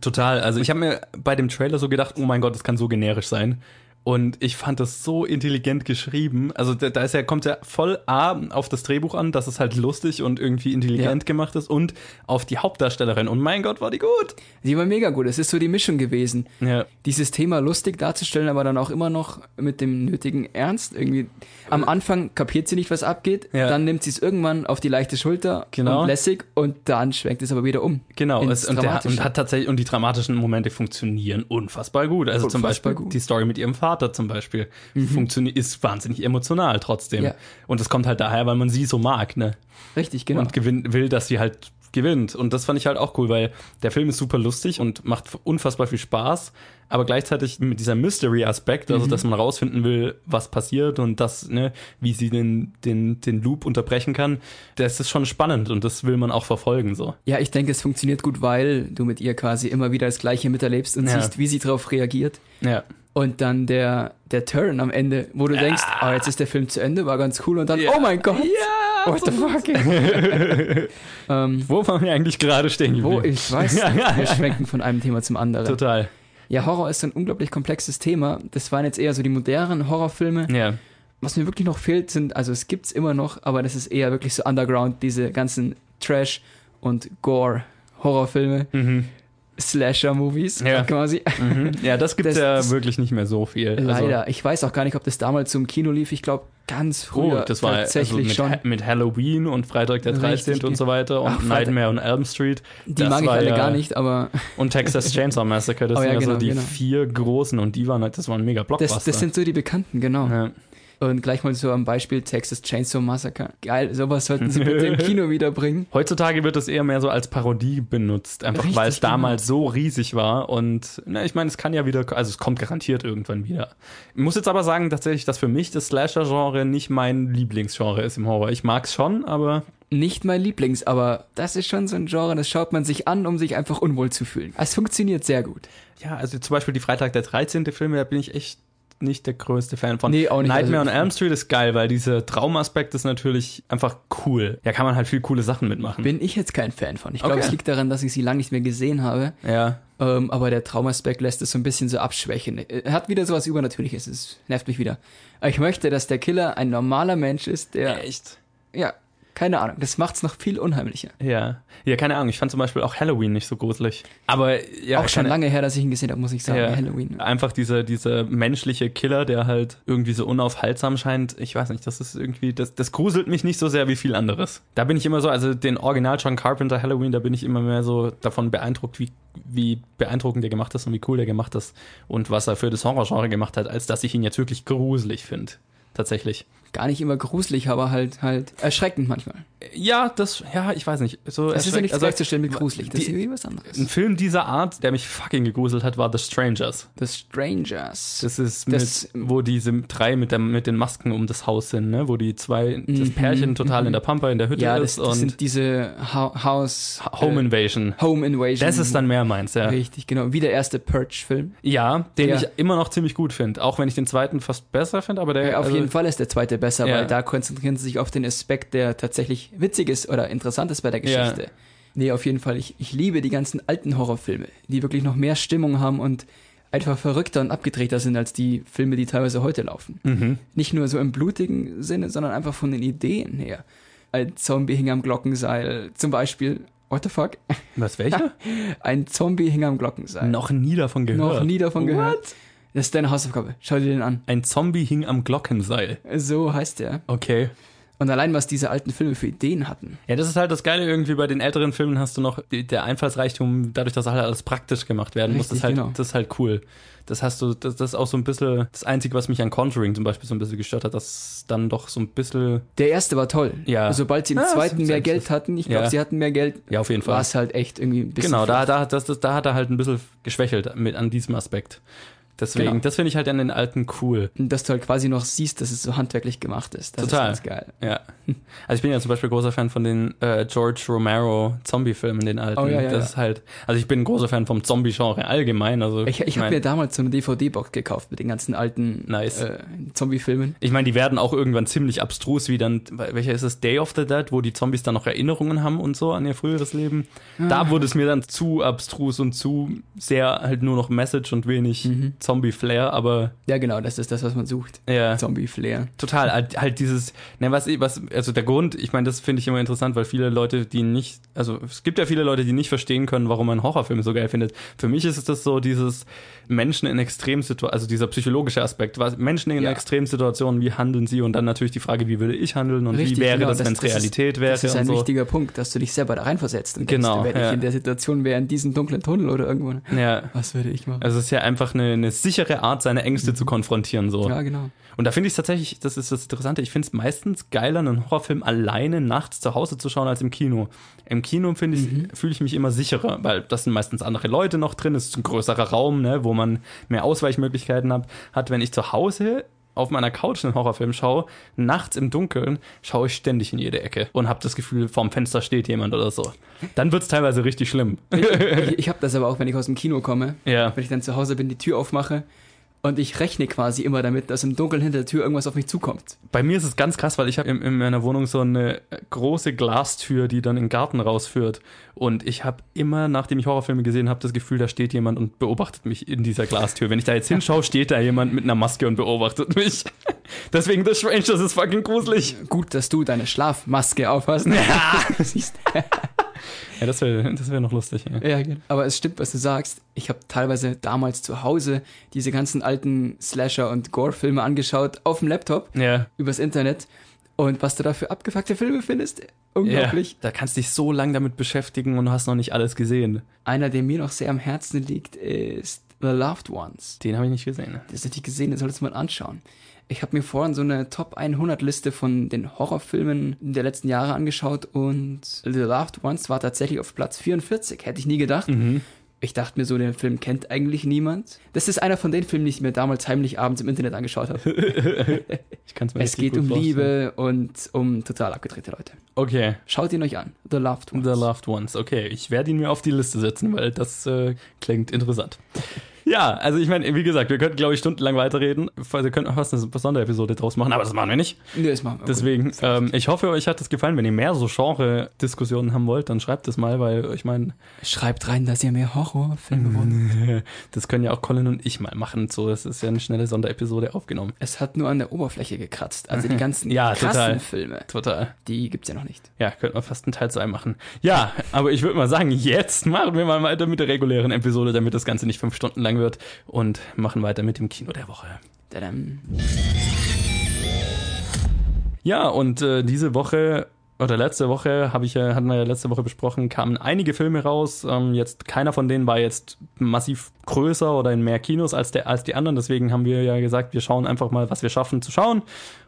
Total. Also ich habe mir bei dem Trailer so gedacht, oh mein Gott, das kann so generisch sein. Und ich fand das so intelligent geschrieben. Also da, ist ja, kommt ja voll A auf das Drehbuch an, dass es halt lustig und irgendwie intelligent Ja. gemacht ist und auf die Hauptdarstellerin. Und mein Gott, war die gut. Die war mega gut. Es ist so die Mischung gewesen. Ja. Dieses Thema lustig darzustellen, aber dann auch immer noch mit dem nötigen Ernst. Irgendwie am Anfang kapiert sie nicht, was abgeht. Ja. Dann nimmt sie es irgendwann auf die leichte Schulter Genau. und lässig und dann schwenkt es aber wieder um. Genau, es, und, der, und hat tatsächlich und die dramatischen Momente funktionieren unfassbar gut. Also zum Unfassbar Beispiel gut. die Story mit ihrem Vater zum Beispiel funktioniert ist wahnsinnig emotional trotzdem. Ja. Und das kommt halt daher, weil man sie so mag, ne? Richtig, genau. und gewinn, will, dass sie halt gewinnt. Und das fand ich halt auch cool, weil der Film ist super lustig und macht unfassbar viel Spaß, aber gleichzeitig mit dieser Mystery-Aspekt, Mhm. also dass man rausfinden will, was passiert und das, ne, wie sie den, den, den Loop unterbrechen kann, das ist schon spannend und das will man auch verfolgen, so. Ja, ich denke, es funktioniert gut, weil du mit ihr quasi immer wieder das Gleiche miterlebst und Ja. siehst, wie sie darauf reagiert. Ja. Und dann der, der Turn am Ende, wo du denkst, oh, jetzt ist der Film zu Ende, war ganz cool. Und dann, Ja. oh mein Gott, Ja! What the fuck? ähm, Wo waren wir eigentlich gerade stehen wo, ich weiß, wir schwenken von einem Thema zum anderen. Total. Ja, Horror ist ein unglaublich komplexes Thema. Das waren jetzt eher so die modernen Horrorfilme. Ja. Was mir wirklich noch fehlt, sind, also es gibt's immer noch, aber das ist eher wirklich so Underground, diese ganzen Trash- und Gore-Horrorfilme, Mhm. Slasher-Movies Ja. quasi. Mhm. Ja, das gibt Das- ja wirklich nicht mehr so viel. Also, Leider. Ich weiß auch gar nicht, ob das damals so im Kino lief. Ich glaube, ganz Oh, früher das war tatsächlich also mit, schon. mit Halloween und Freitag der Richtig, 13. und so weiter und Ach, Nightmare on Elm Street. Die mag ich alle ja- gar nicht, aber Und Texas Chainsaw Massacre, das Oh sind ja, ja, genau, so die genau. vier großen und die waren halt, das waren mega Blockbuster. das, das sind so die Bekannten, genau. ja. Und gleich mal so am Beispiel Texas Chainsaw Massacre. Geil, sowas sollten sie bitte im Kino wiederbringen. Heutzutage wird es eher mehr so als Parodie benutzt, einfach weil es genau. damals so riesig war und na, ich meine, es kann ja wieder, also es kommt garantiert irgendwann wieder. Ich muss jetzt aber sagen, tatsächlich, dass für mich das Slasher-Genre nicht mein Lieblingsgenre ist im Horror. Ich mag's schon, aber Nicht mein Lieblings, aber das ist schon so ein Genre, das schaut man sich an, um sich einfach unwohl zu fühlen. Es funktioniert sehr gut. ja, also zum Beispiel die Freitag der 13. Filme, da bin ich echt nicht der größte Fan von. Nee, auch nicht. Nightmare Also- on Elm Street ist geil, weil dieser Traumaspekt ist natürlich einfach cool. Ja, kann man halt viel coole Sachen mitmachen. Bin ich jetzt kein Fan von. Ich glaube, Okay. es liegt daran, dass ich sie lange nicht mehr gesehen habe. ja. Ähm, aber der Traumaspekt lässt es so ein bisschen so abschwächen. Er hat wieder sowas Übernatürliches. Es nervt mich wieder. Aber ich möchte, dass der Killer ein normaler Mensch ist, der, Echt? ja, keine Ahnung. Das macht's noch viel unheimlicher. Ja. Ja, keine Ahnung. Ich fand zum Beispiel auch Halloween nicht so gruselig. Aber ja, Auch schon lange her, dass ich ihn gesehen habe, muss ich sagen. Ja. Halloween. Einfach dieser, dieser menschliche Killer, der halt irgendwie so unaufhaltsam scheint. Ich weiß nicht, das ist irgendwie, das, das gruselt mich nicht so sehr wie viel anderes. Da bin ich immer so, also den Original John Carpenter Halloween, da bin ich immer mehr so davon beeindruckt, wie, wie beeindruckend der gemacht ist und wie cool der gemacht ist und was er für das Horrorgenre gemacht hat, als dass ich ihn jetzt wirklich gruselig finde. Tatsächlich. Gar nicht immer gruselig, aber halt, halt erschreckend manchmal. Ja, das, ja, ich weiß nicht. So Das ist ja nicht also, gleichzustellen mit gruselig. Das ist die- irgendwie was anderes. Ein Film dieser Art, der mich fucking gegruselt hat, war The Strangers. The Strangers. Das ist mit, Das- wo diese drei mit, der, mit den Masken um das Haus sind, ne? Wo die zwei, das Mhm, Pärchen total mhm. in der Pampa in der Hütte ja, das, ist das und sind diese Ha- House... Home äh, Invasion. Home Invasion. Das ist dann mehr meins, ja. Richtig, genau. Wie der erste Purge-Film. Ja, den Ja. ich immer noch ziemlich gut finde. Auch wenn ich den zweiten fast besser finde, aber der. Ja, auf also, jeden Fall ist der zweite besser, Ja. weil da konzentrieren sie sich auf den Aspekt, der tatsächlich witzig ist oder interessant ist bei der Ja. Geschichte. Nee, auf jeden Fall. Ich, ich liebe die ganzen alten Horrorfilme, die wirklich noch mehr Stimmung haben und einfach verrückter und abgedrehter sind als die Filme, die teilweise heute laufen. Mhm. Nicht nur so im blutigen Sinne, sondern einfach von den Ideen her. Ein Zombie hing am Glockenseil zum Beispiel. What the fuck? Was, welcher? Ein Zombie hing am Glockenseil. Noch nie davon gehört. Noch nie davon gehört. Das ist deine Hausaufgabe. Schau dir den an. Ein Zombie hing am Glockenseil. So heißt der. Okay. Und allein, was diese alten Filme für Ideen hatten. Ja, das ist halt das Geile irgendwie bei den älteren Filmen hast du noch der Einfallsreichtum, dadurch, dass halt alles praktisch gemacht werden muss, das ist halt, genau. das ist halt cool. Das hast du, das, das ist auch so ein bisschen das Einzige, was mich an Conjuring zum Beispiel so ein bisschen gestört hat, dass dann doch so ein bisschen. Der erste war toll. Ja. Sobald sie im Ja, zweiten mehr Geld hatten, ich glaube, Ja. sie hatten mehr Geld, Ja, auf jeden Fall. war es halt echt irgendwie ein bisschen. Genau, da, da, das, das, da hat er halt ein bisschen geschwächelt mit an diesem Aspekt. Deswegen, Genau. das finde ich halt an den alten cool. Dass du halt quasi noch siehst, dass es so handwerklich gemacht ist. Das Total. ist ganz geil. Ja. Also ich bin ja zum Beispiel großer Fan von den äh, George Romero Zombie-Filmen, den alten. Oh, ja, ja, das ja. ist halt, also ich bin ein großer Fan vom Zombie-Genre allgemein. Also Ich, ich habe mein- mir damals so eine DVD-Box gekauft mit den ganzen alten Nice. äh, Zombie-Filmen. Ich meine, die werden auch irgendwann ziemlich abstrus, wie dann, welcher ist es, Day of the Dead, wo die Zombies dann noch Erinnerungen haben und so an ihr früheres Leben. Ah. Da wurde es mir dann zu abstrus und zu sehr halt nur noch Message und wenig Mhm. Zombie-Flair, aber Ja, genau, das ist das, was man sucht. ja. Zombie-Flair. Total, halt, halt dieses, ne, was, was, also der Grund, ich meine, das finde ich immer interessant, weil viele Leute, die nicht, also es gibt ja viele Leute, die nicht verstehen können, warum man Horrorfilme so geil findet. Für mich ist es das so, dieses Menschen in Extremsituationen, also dieser psychologische Aspekt, was Menschen in Ja. Extremsituationen, wie handeln sie und dann natürlich die Frage, wie würde ich handeln und Richtig, wie wäre genau, das, wenn es ist- Realität wäre Das ist ein so. wichtiger Punkt, dass du dich selber da reinversetzt und Genau, denkst, wenn ja. ich in der Situation wäre, in diesem dunklen Tunnel oder irgendwo, Ja. was würde ich machen? Also es ist ja einfach eine, eine sichere Art, seine Ängste zu konfrontieren, so. ja, genau. Und da finde ich es tatsächlich, das ist das Interessante, ich finde es meistens geiler, einen Horrorfilm alleine nachts zu Hause zu schauen als im Kino. Im Kino finde ich, Mhm. fühle ich mich immer sicherer, weil das sind meistens andere Leute noch drin, es ist ein größerer Raum, ne, wo man mehr Ausweichmöglichkeiten hat. hat. Wenn ich zu Hause auf meiner Couch einen Horrorfilm schaue, nachts im Dunkeln, schaue ich ständig in jede Ecke und habe das Gefühl, vorm Fenster steht jemand oder so. Dann wird's teilweise richtig schlimm. Ich, ich habe das aber auch, wenn ich aus dem Kino komme, Ja. wenn ich dann zu Hause bin, die Tür aufmache und ich rechne quasi immer damit, dass im Dunkeln hinter der Tür irgendwas auf mich zukommt. Bei mir ist es ganz krass, weil ich habe in, in meiner Wohnung so eine große Glastür, die dann in den Garten rausführt. Und ich habe immer, nachdem ich Horrorfilme gesehen habe, das Gefühl, da steht jemand und beobachtet mich in dieser Glastür. Wenn ich da jetzt hinschaue, steht da jemand mit einer Maske und beobachtet mich. Deswegen The Strange, das ist fucking gruselig. Gut, dass du deine Schlafmaske aufhast. Siehst Ja, das wäre das wär noch lustig. Ja. Ja, genau. Aber es stimmt, was du sagst. Ich habe teilweise damals zu Hause diese ganzen alten Slasher- und Gore-Filme angeschaut auf dem Laptop Ja. übers Internet. Und was du da für abgefuckte Filme findest, ja. unglaublich. Da kannst du dich so lange damit beschäftigen und du hast noch nicht alles gesehen. Einer, der mir noch sehr am Herzen liegt, ist The Loved Ones. Den habe ich nicht gesehen. Das ist nicht gesehen, das solltest du mal anschauen. Ich habe mir vorhin so eine Top 100 Liste von den Horrorfilmen der letzten Jahre angeschaut und The Loved Ones war tatsächlich auf Platz 44. Hätte ich nie gedacht. Mhm. Ich dachte mir so, den Film kennt eigentlich niemand. Das ist einer von den Filmen, die ich mir damals heimlich abends im Internet angeschaut habe. Ich kann's mir es richtig geht um vorstellen. Liebe und um total abgedrehte Leute. Okay. Schaut ihn euch an. The Loved Ones. The Loved Ones. Okay, ich werde ihn mir auf die Liste setzen, weil das äh, klingt interessant. Ja, also ich meine, wie gesagt, wir könnten, glaube ich, stundenlang weiterreden. Wir könnten auch fast eine Sonderepisode draus machen, aber das machen wir nicht. Nee, das machen wir. Deswegen, ähm, ich hoffe, euch hat das gefallen. Wenn ihr mehr so Genre-Diskussionen haben wollt, dann schreibt es mal, weil ich meine, Schreibt rein, dass ihr mehr Horrorfilme wollt. das können ja auch Colin und ich mal machen. So, das ist ja eine schnelle Sonderepisode aufgenommen. Es hat nur an der Oberfläche gekratzt. Also die ganzen Ja, krassen total. Filme, Total. die gibt's ja noch nicht. Ja, könnten wir fast einen Teil 2 machen. Ja, aber ich würde mal sagen, jetzt machen wir mal weiter mit der regulären Episode, damit das Ganze nicht fünf Stunden lang wird und machen weiter mit dem Kino der Woche. Tadam. Ja, und äh, diese Woche oder letzte Woche habe ich ja, hatten wir ja letzte Woche besprochen, kamen einige Filme raus. Ähm, jetzt keiner von denen war jetzt massiv größer oder in mehr Kinos als der als die anderen. Deswegen haben wir ja gesagt, wir schauen einfach mal, was wir schaffen zu schauen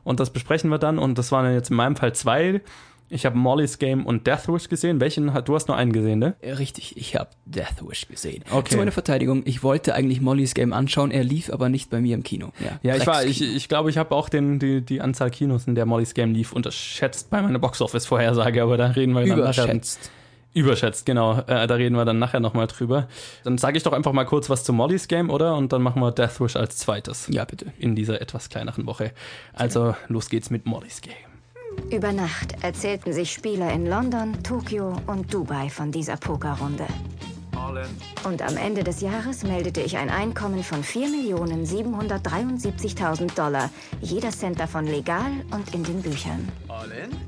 und das besprechen wir dann. Und das waren jetzt in meinem Fall zwei. Ich habe Molly's Game und Death Wish gesehen. Welchen hat du hast nur einen gesehen, ne? Ja, Richtig, ich habe Death Wish gesehen. Okay. Zu meiner Verteidigung, ich wollte eigentlich Mollys Game anschauen, er lief aber nicht bei mir im Kino. Ja, ich war, ich, Dreckskino. ich glaube, ich habe auch den, die, die Anzahl Kinos, in der Molly's Game lief, unterschätzt bei meiner Boxoffice-Vorhersage, aber da reden wir dann nachher. überschätzt. Überschätzt, genau. Äh, da reden wir dann nachher nochmal drüber. Dann sage ich doch einfach mal kurz was zu Molly's Game, oder? Und dann machen wir Death Wish als zweites Ja, bitte. in dieser etwas kleineren Woche. Also, los geht's mit Molly's Game. Über Nacht erzählten sich Spieler in London, Tokio und Dubai von dieser Pokerrunde. Und am Ende des Jahres meldete ich ein Einkommen von 4.773.000 Dollar. Jeder Cent davon legal und in den Büchern.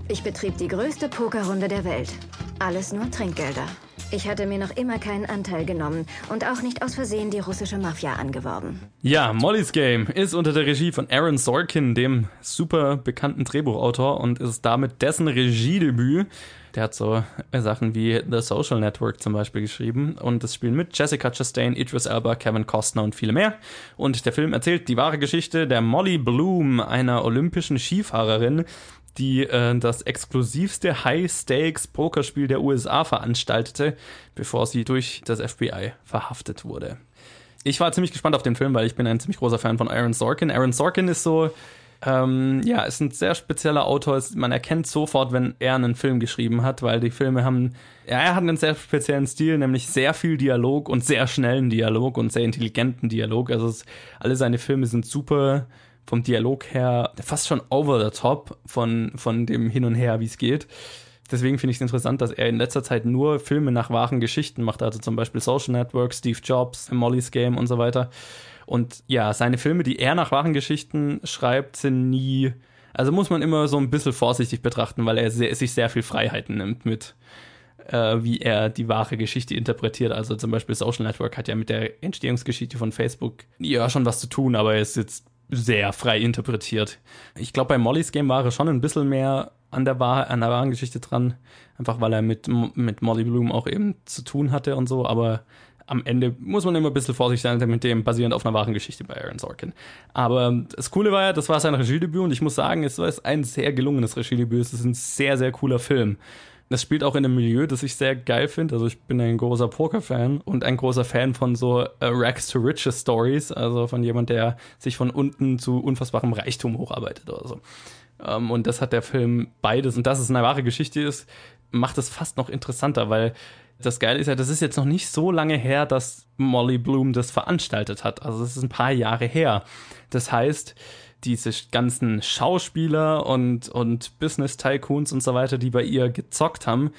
Ich betrieb die größte Pokerrunde der Welt. Alles nur Trinkgelder. Ich hatte mir noch immer keinen Anteil genommen und auch nicht aus Versehen die russische Mafia angeworben. Ja, Molly's Game ist unter der Regie von Aaron Sorkin, dem super bekannten Drehbuchautor, und ist damit dessen Regiedebüt. Der hat so Sachen wie The Social Network zum Beispiel geschrieben und es spielen mit Jessica Chastain, Idris Elba, Kevin Costner und viele mehr. Und der Film erzählt die wahre Geschichte der Molly Bloom, einer olympischen Skifahrerin, die äh, das exklusivste High-Stakes-Pokerspiel der USA veranstaltete, bevor sie durch das FBI verhaftet wurde. Ich war ziemlich gespannt auf den Film, weil ich bin ein ziemlich großer Fan von Aaron Sorkin. Aaron Sorkin ist so, ähm, ja, ist ein sehr spezieller Autor. Man erkennt sofort, wenn er einen Film geschrieben hat, weil die Filme haben, ja, er hat einen sehr speziellen Stil, nämlich sehr viel Dialog und sehr schnellen Dialog und sehr intelligenten Dialog. Also es, alle seine Filme sind super vom Dialog her fast schon over the top von, von dem Hin und Her, wie es geht. Deswegen finde ich es interessant, dass er in letzter Zeit nur Filme nach wahren Geschichten macht, also zum Beispiel Social Network, Steve Jobs, Molly's Game und so weiter. Und ja, seine Filme, die er nach wahren Geschichten schreibt, sind nie, also muss man immer so ein bisschen vorsichtig betrachten, weil er sehr, sich sehr viel Freiheiten nimmt mit, äh, wie er die wahre Geschichte interpretiert. Also zum Beispiel Social Network hat ja mit der Entstehungsgeschichte von Facebook ja schon was zu tun, aber er ist jetzt sehr frei interpretiert. Ich glaube, bei Molly's Game war er schon ein bisschen mehr an der, Wahr an der wahren Geschichte dran, einfach weil er mit, mit Molly Bloom auch eben zu tun hatte und so, aber am Ende muss man immer ein bisschen vorsichtig sein mit dem, basierend auf einer wahren Geschichte bei Aaron Sorkin. Aber das Coole war ja, das war sein Regiedebüt und ich muss sagen, es war ein sehr gelungenes Regiedebüt. Es ist ein sehr, sehr cooler Film. Das spielt auch in einem Milieu, das ich sehr geil finde. Also ich bin ein großer Poker-Fan und ein großer Fan von so äh, Rags to Riches Stories, also von jemand, der sich von unten zu unfassbarem Reichtum hocharbeitet oder so. Ähm, und das hat der Film beides. Und dass es eine wahre Geschichte ist, macht es fast noch interessanter, weil das Geile ist ja, das ist jetzt noch nicht so lange her, dass Molly Bloom das veranstaltet hat. Also es ist ein paar Jahre her. Das heißt, diese ganzen Schauspieler und, und Business-Tycoons und so weiter, die bei ihr gezockt haben,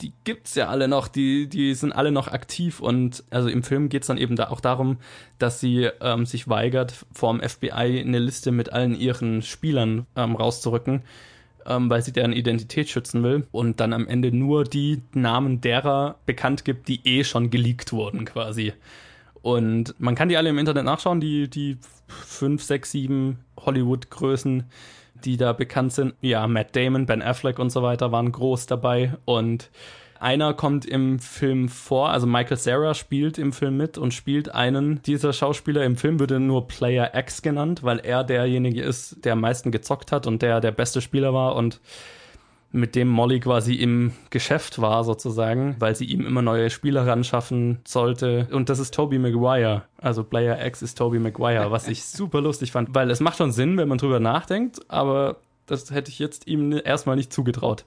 die gibt's ja alle noch, die, die sind alle noch aktiv und also im Film geht's dann eben da auch darum, dass sie ähm, sich weigert, vorm FBI eine Liste mit allen ihren Spielern ähm, rauszurücken, ähm, weil sie deren Identität schützen will und dann am Ende nur die Namen derer bekannt gibt, die eh schon geleakt wurden quasi. Und man kann die alle im Internet nachschauen, die, die fünf, sechs, sieben Hollywood-Größen, die da bekannt sind. Ja, Matt Damon, Ben Affleck und so weiter waren groß dabei. Und einer kommt im Film vor, also Michael Sarah spielt im Film mit und spielt einen dieser Schauspieler. Im Film wird er nur Player X genannt, weil er derjenige ist, der am meisten gezockt hat und der der beste Spieler war und mit dem Molly quasi im Geschäft war sozusagen, weil sie ihm immer neue Spieler ran schaffen sollte. Und das ist Toby Maguire. Also Player X ist Toby Maguire, was ich super lustig fand, weil es macht schon Sinn, wenn man drüber nachdenkt, aber das hätte ich jetzt ihm erstmal nicht zugetraut.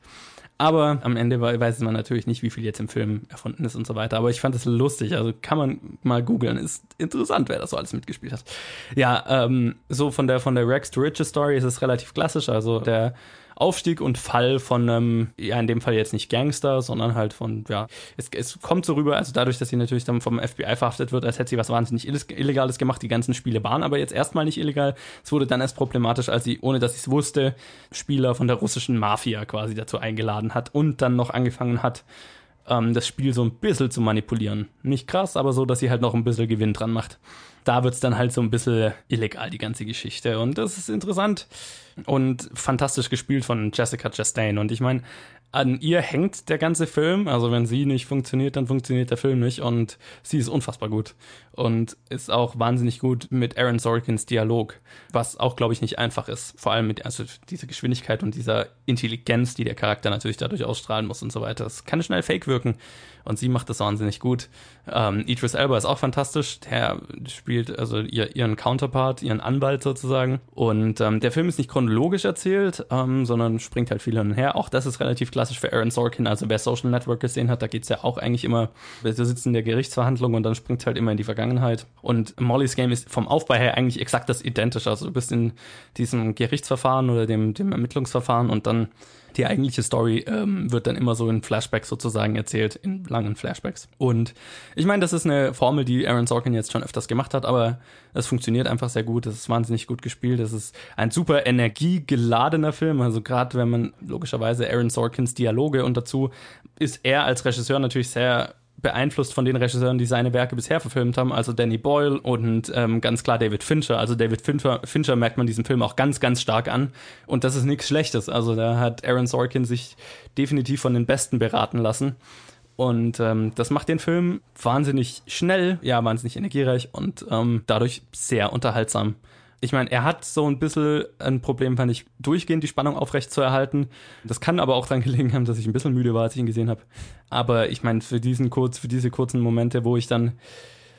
Aber am Ende weiß man natürlich nicht, wie viel jetzt im Film erfunden ist und so weiter. Aber ich fand es lustig. Also kann man mal googeln. Ist interessant, wer das so alles mitgespielt hat. Ja, ähm, so von der von der Rex to Riches Story ist es relativ klassisch. Also der Aufstieg und Fall von einem, ja, in dem Fall jetzt nicht Gangster, sondern halt von, ja, es, es kommt so rüber, also dadurch, dass sie natürlich dann vom FBI verhaftet wird, als hätte sie was wahnsinnig Illegales gemacht. Die ganzen Spiele waren aber jetzt erstmal nicht illegal. Es wurde dann erst problematisch, als sie, ohne dass sie es wusste, Spieler von der russischen Mafia quasi dazu eingeladen hat und dann noch angefangen hat, ähm, das Spiel so ein bisschen zu manipulieren. Nicht krass, aber so, dass sie halt noch ein bisschen Gewinn dran macht. Da wird's dann halt so ein bisschen illegal, die ganze Geschichte. Und das ist interessant und fantastisch gespielt von Jessica Chastain. Und ich meine, an ihr hängt der ganze Film. Also wenn sie nicht funktioniert, dann funktioniert der Film nicht. Und sie ist unfassbar gut. Und ist auch wahnsinnig gut mit Aaron Sorkins Dialog. Was auch, glaube ich, nicht einfach ist. Vor allem mit also dieser Geschwindigkeit und dieser Intelligenz, die der Charakter natürlich dadurch ausstrahlen muss und so weiter. Es kann schnell fake wirken. Und sie macht das wahnsinnig gut. Ähm, Idris Elba ist auch fantastisch. Der spielt also ihr, ihren Counterpart, ihren Anwalt sozusagen. Und ähm, der Film ist nicht chronologisch erzählt, ähm, sondern springt halt viel hin und her. Auch das ist relativ klassisch für Aaron Sorkin. Also wer Social Network gesehen hat, da geht's ja auch eigentlich immer, wir sitzen in der Gerichtsverhandlung und dann springt halt immer in die Vergangenheit. Und Molly's Game ist vom Aufbau her eigentlich exakt das identisch. Also du bist in diesem Gerichtsverfahren oder dem, dem Ermittlungsverfahren und dann Die eigentliche Story ähm, wird dann immer so in Flashbacks sozusagen erzählt, in langen Flashbacks. Und ich meine, das ist eine Formel, die Aaron Sorkin jetzt schon öfters gemacht hat, aber es funktioniert einfach sehr gut. Es ist wahnsinnig gut gespielt. Es ist ein super energiegeladener Film. Also gerade wenn man logischerweise Aaron Sorkins Dialoge und dazu ist er als Regisseur natürlich sehr beeinflusst von den Regisseuren, die seine Werke bisher verfilmt haben, also Danny Boyle und ähm, ganz klar David Fincher. Also David Fincher, Fincher merkt man diesem Film auch ganz, ganz stark an. Und das ist nichts Schlechtes. Also da hat Aaron Sorkin sich definitiv von den Besten beraten lassen. Und ähm, das macht den Film wahnsinnig schnell, ja, wahnsinnig energiereich und ähm, dadurch sehr unterhaltsam ich meine, er hat so ein bisschen ein Problem, fand ich, durchgehend die Spannung aufrecht zu erhalten. Das kann aber auch daran gelegen haben, dass ich ein bisschen müde war, als ich ihn gesehen habe. Aber ich meine, für diesen kurz, für diese kurzen Momente, wo ich dann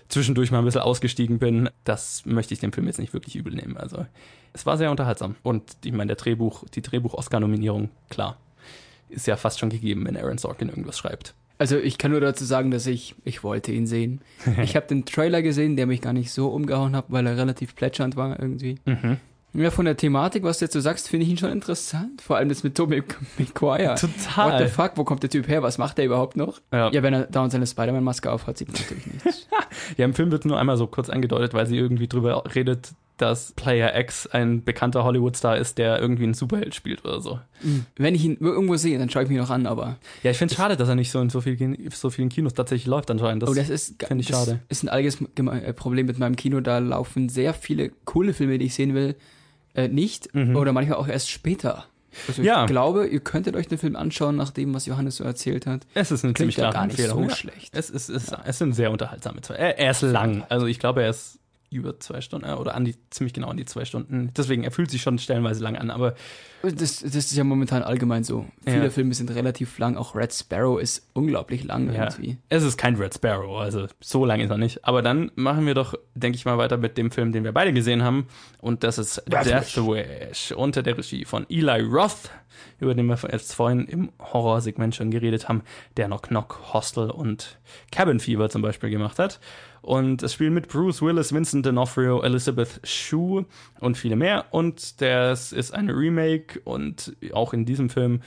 zwischendurch mal ein bisschen ausgestiegen bin, das möchte ich dem Film jetzt nicht wirklich übel nehmen. Also es war sehr unterhaltsam. Und ich meine, der Drehbuch, die Drehbuch-Oscar-Nominierung, klar, ist ja fast schon gegeben, wenn Aaron Sorkin irgendwas schreibt. Also ich kann nur dazu sagen, dass ich, ich wollte ihn sehen. ich habe den Trailer gesehen, der mich gar nicht so umgehauen hat, weil er relativ plätschernd war irgendwie. Mhm. Ja, von der Thematik, was du jetzt so sagst, finde ich ihn schon interessant. Vor allem das mit Tobey Maguire. Total. What the fuck, wo kommt der Typ her? Was macht der überhaupt noch? Ja, ja wenn er dauernd seine Spider-Man-Maske aufhat, sieht man natürlich nichts. ja, im Film wird nur einmal so kurz angedeutet, weil sie irgendwie drüber redet, dass Player X ein bekannter Hollywood-Star ist, der irgendwie einen Superheld spielt oder so. Mhm. Wenn ich ihn irgendwo sehe, dann schaue ich mich noch an, aber. Ja, ich finde es schade, dass er nicht so in so, viel, so vielen Kinos tatsächlich läuft anscheinend. Das, oh, das ist finde ich schade. Ist ein allgemeines äh, Problem mit meinem Kino. Da laufen sehr viele coole Filme, die ich sehen will, äh, nicht mhm. oder manchmal auch erst später. Also ja. ich glaube, ihr könntet euch den Film anschauen, nach dem, was Johannes so erzählt hat. Es ist eine Klingt ziemlich klare gar nicht Empfehlung. so schlecht. Es, ist, es, ja. es sind sehr unterhaltsame zwei. Er, er ist lang. Also ich glaube, er ist über zwei Stunden äh, oder an die, ziemlich genau an die zwei Stunden. Deswegen, er fühlt sich schon stellenweise lang an, aber. Das, das ist ja momentan allgemein so. Viele ja. Filme sind relativ lang, auch Red Sparrow ist unglaublich lang ja. irgendwie. Es ist kein Red Sparrow, also so lang ist er nicht. Aber dann machen wir doch, denke ich mal, weiter mit dem Film, den wir beide gesehen haben. Und das ist Death, Wish unter der Regie von Eli Roth, über den wir jetzt vorhin im Horrorsegment schon geredet haben, der Knock Knock, Hostel und Cabin Fever zum Beispiel gemacht hat. Und es spielen mit Bruce Willis, Vincent D'Onofrio, Elizabeth Shue und viele mehr. Und das ist eine Remake und auch in diesem Film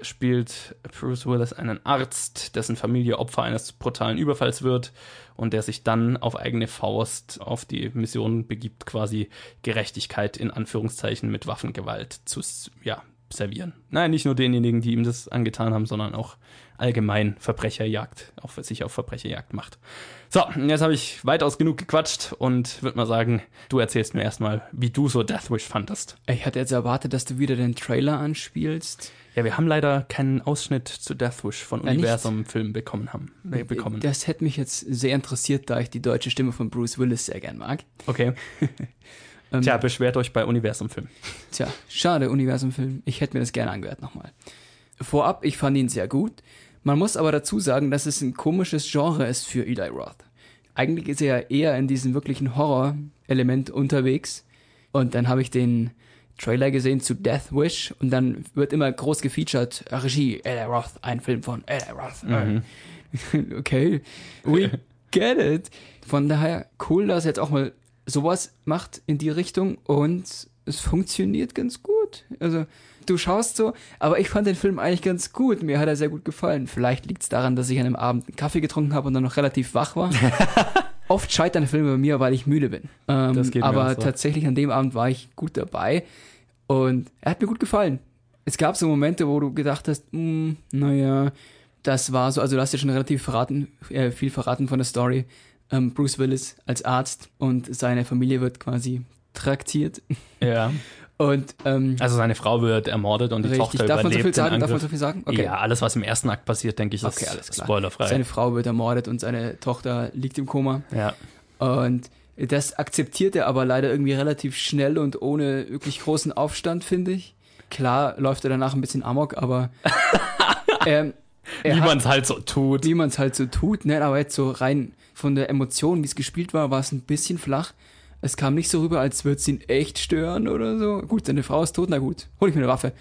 spielt Bruce Willis einen Arzt, dessen Familie Opfer eines brutalen Überfalls wird und der sich dann auf eigene Faust auf die Mission begibt, quasi Gerechtigkeit in Anführungszeichen mit Waffengewalt zu ja, servieren. Nein, nicht nur denjenigen, die ihm das angetan haben, sondern auch allgemein Verbrecherjagd, auf sich auf Verbrecherjagd macht. So, jetzt habe ich weitaus genug gequatscht und würde mal sagen, du erzählst mir erstmal, wie du so Deathwish fandest. Ich hatte jetzt erwartet, dass du wieder den Trailer anspielst. Ja, wir haben leider keinen Ausschnitt zu Deathwish von Universum Film bekommen haben. Äh, bekommen. Das hätte mich jetzt sehr interessiert, da ich die deutsche Stimme von Bruce Willis sehr gern mag. Okay. Ähm, Tja, beschwert euch bei Universum Film. Tja, schade, Universum Film. Ich hätte mir das gerne angehört nochmal. Vorab, ich fand ihn sehr gut. Man muss aber dazu sagen, dass es ein komisches Genre ist für Eli Roth. Eigentlich ist er ja eher in diesem wirklichen Horror-Element unterwegs. Und dann habe ich den Trailer gesehen zu Death Wish und dann wird immer groß gefeatured, Regie, Eli Roth, ein Film von Eli Roth. Mhm. okay, we get it. Von daher cool, dass er jetzt auch mal sowas macht in die Richtung und es funktioniert ganz gut. Also du schaust so, aber ich fand den Film eigentlich ganz gut. Mir hat er sehr gut gefallen. Vielleicht liegt es daran, dass ich an einem Abend einen Kaffee getrunken habe und dann noch relativ wach war. Oft scheitern Filme bei mir, weil ich müde bin. Ähm, das geht aber so. tatsächlich an dem Abend war ich gut dabei und er hat mir gut gefallen. Es gab so Momente, wo du gedacht hast, hm, naja, das war so, also du hast ja schon relativ verraten, äh, viel verraten von der Story. Ähm, Bruce Willis als Arzt und seine Familie wird quasi traktiert. Ja. Und, ähm, also seine Frau wird ermordet und die richtig. Tochter Darf überlebt man so viel sagen? Darf man so viel sagen? Okay. Ja, alles, was im ersten Akt passiert, denke ich, ist okay, alles klar. spoilerfrei. Seine Frau wird ermordet und seine Tochter liegt im Koma. Ja. Und das akzeptiert er aber leider irgendwie relativ schnell und ohne wirklich großen Aufstand, finde ich. Klar läuft er danach ein bisschen amok, aber ähm, wie man es halt so tut. Wie man es halt so tut, ne? aber jetzt so rein von der Emotion, wie es gespielt war, war es ein bisschen flach. Es kam nicht so rüber, als würde es ihn echt stören oder so. Gut, seine Frau ist tot, na gut, hol ich mir eine Waffe.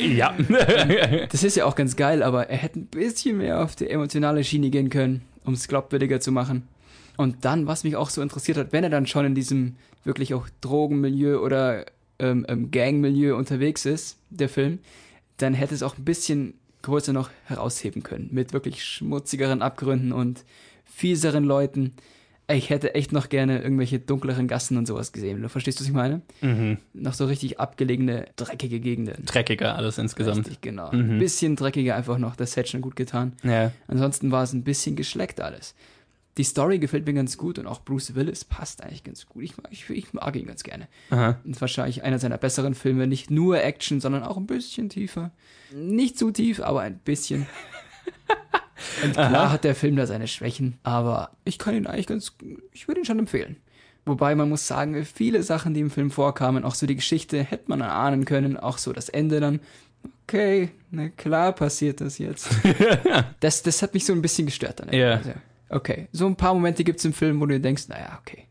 ja. das ist ja auch ganz geil, aber er hätte ein bisschen mehr auf die emotionale Schiene gehen können, um es glaubwürdiger zu machen. Und dann, was mich auch so interessiert hat, wenn er dann schon in diesem wirklich auch Drogenmilieu oder ähm, ähm, Gangmilieu unterwegs ist, der Film, dann hätte es auch ein bisschen größer noch herausheben können. Mit wirklich schmutzigeren Abgründen und fieseren Leuten. Ich hätte echt noch gerne irgendwelche dunkleren Gassen und sowas gesehen. Du verstehst, was ich meine? Mhm. Noch so richtig abgelegene, dreckige Gegenden. Dreckiger alles insgesamt. Richtig, genau. Mhm. Ein bisschen dreckiger einfach noch. Das hätte schon gut getan. Ja. Ansonsten war es ein bisschen geschleckt alles. Die Story gefällt mir ganz gut und auch Bruce Willis passt eigentlich ganz gut. Ich, ich, ich mag ihn ganz gerne. Aha. Und wahrscheinlich einer seiner besseren Filme. Nicht nur Action, sondern auch ein bisschen tiefer. Nicht zu tief, aber ein bisschen. Und klar Aha. hat der Film da seine Schwächen, aber ich kann ihn eigentlich ganz, ich würde ihn schon empfehlen. Wobei man muss sagen, viele Sachen, die im Film vorkamen, auch so die Geschichte, hätte man ahnen können, auch so das Ende dann. Okay, na klar passiert das jetzt. das, das hat mich so ein bisschen gestört dann. Ja. Also, okay, so ein paar Momente gibt es im Film, wo du denkst, naja, okay.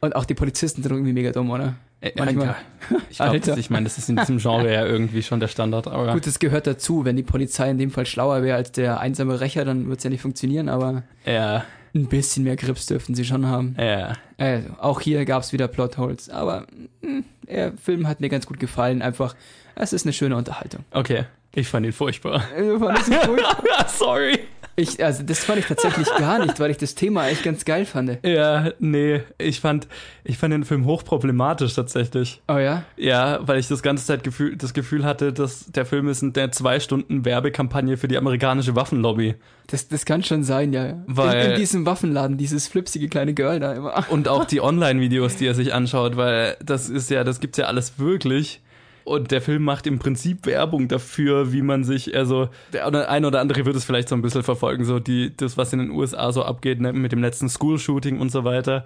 Und auch die Polizisten sind irgendwie mega dumm, oder? Äh, Manchmal. Ich glaube, ich meine, das ist in diesem Genre ja irgendwie schon der Standard. Aber Gut, das gehört dazu. Wenn die Polizei in dem Fall schlauer wäre als der einsame Rächer, dann wird es ja nicht funktionieren, aber ja. ein bisschen mehr Grips dürften sie schon haben. Ja. Also, auch hier gab es wieder Plotholes, aber mh, hm, der Film hat mir ganz gut gefallen. Einfach, es ist eine schöne Unterhaltung. Okay. Ich fand ihn furchtbar. Du fandest ihn furchtbar? Sorry. Ich, also das fand ich tatsächlich gar nicht, weil ich das Thema echt ganz geil fand. Ja, nee, ich fand, ich fand den Film hochproblematisch tatsächlich. Oh ja? Ja, weil ich das ganze Zeit Gefühl, das Gefühl hatte, dass der Film ist eine zwei Stunden Werbekampagne für die amerikanische Waffenlobby. Das, das kann schon sein, ja. Weil, in, in diesem Waffenladen, dieses flipsige kleine Girl da immer. Und auch die Online-Videos, die er sich anschaut, weil das ist ja, das gibt's ja alles wirklich. Und der Film macht im Prinzip Werbung dafür, wie man sich, also der ein oder andere wird es vielleicht so ein bisschen verfolgen, so die, das, was in den USA so abgeht, ne, mit dem letzten School-Shooting und so weiter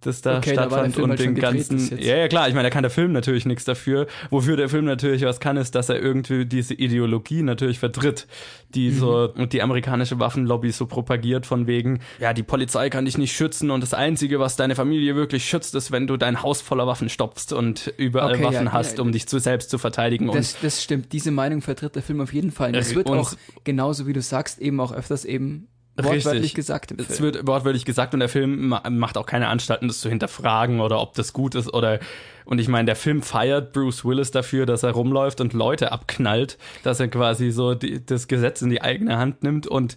das da okay, stattfand da und halt den ganzen. Ja, ja, klar, ich meine, da kann der Film natürlich nichts dafür. Wofür der Film natürlich was kann, ist, dass er irgendwie diese Ideologie natürlich vertritt, die mhm. so die amerikanische Waffenlobby so propagiert, von wegen, ja, die Polizei kann dich nicht schützen und das Einzige, was deine Familie wirklich schützt, ist, wenn du dein Haus voller Waffen stopfst und überall okay, Waffen ja, hast, ja, um dich zu selbst zu verteidigen. Das, das stimmt, diese Meinung vertritt der Film auf jeden Fall. Es wird auch, genauso wie du sagst, eben auch öfters eben wortwörtlich Richtig. gesagt. Es wird wortwörtlich gesagt und der Film macht auch keine Anstalten, das zu hinterfragen oder ob das gut ist oder und ich meine, der Film feiert Bruce Willis dafür, dass er rumläuft und Leute abknallt, dass er quasi so die, das Gesetz in die eigene Hand nimmt und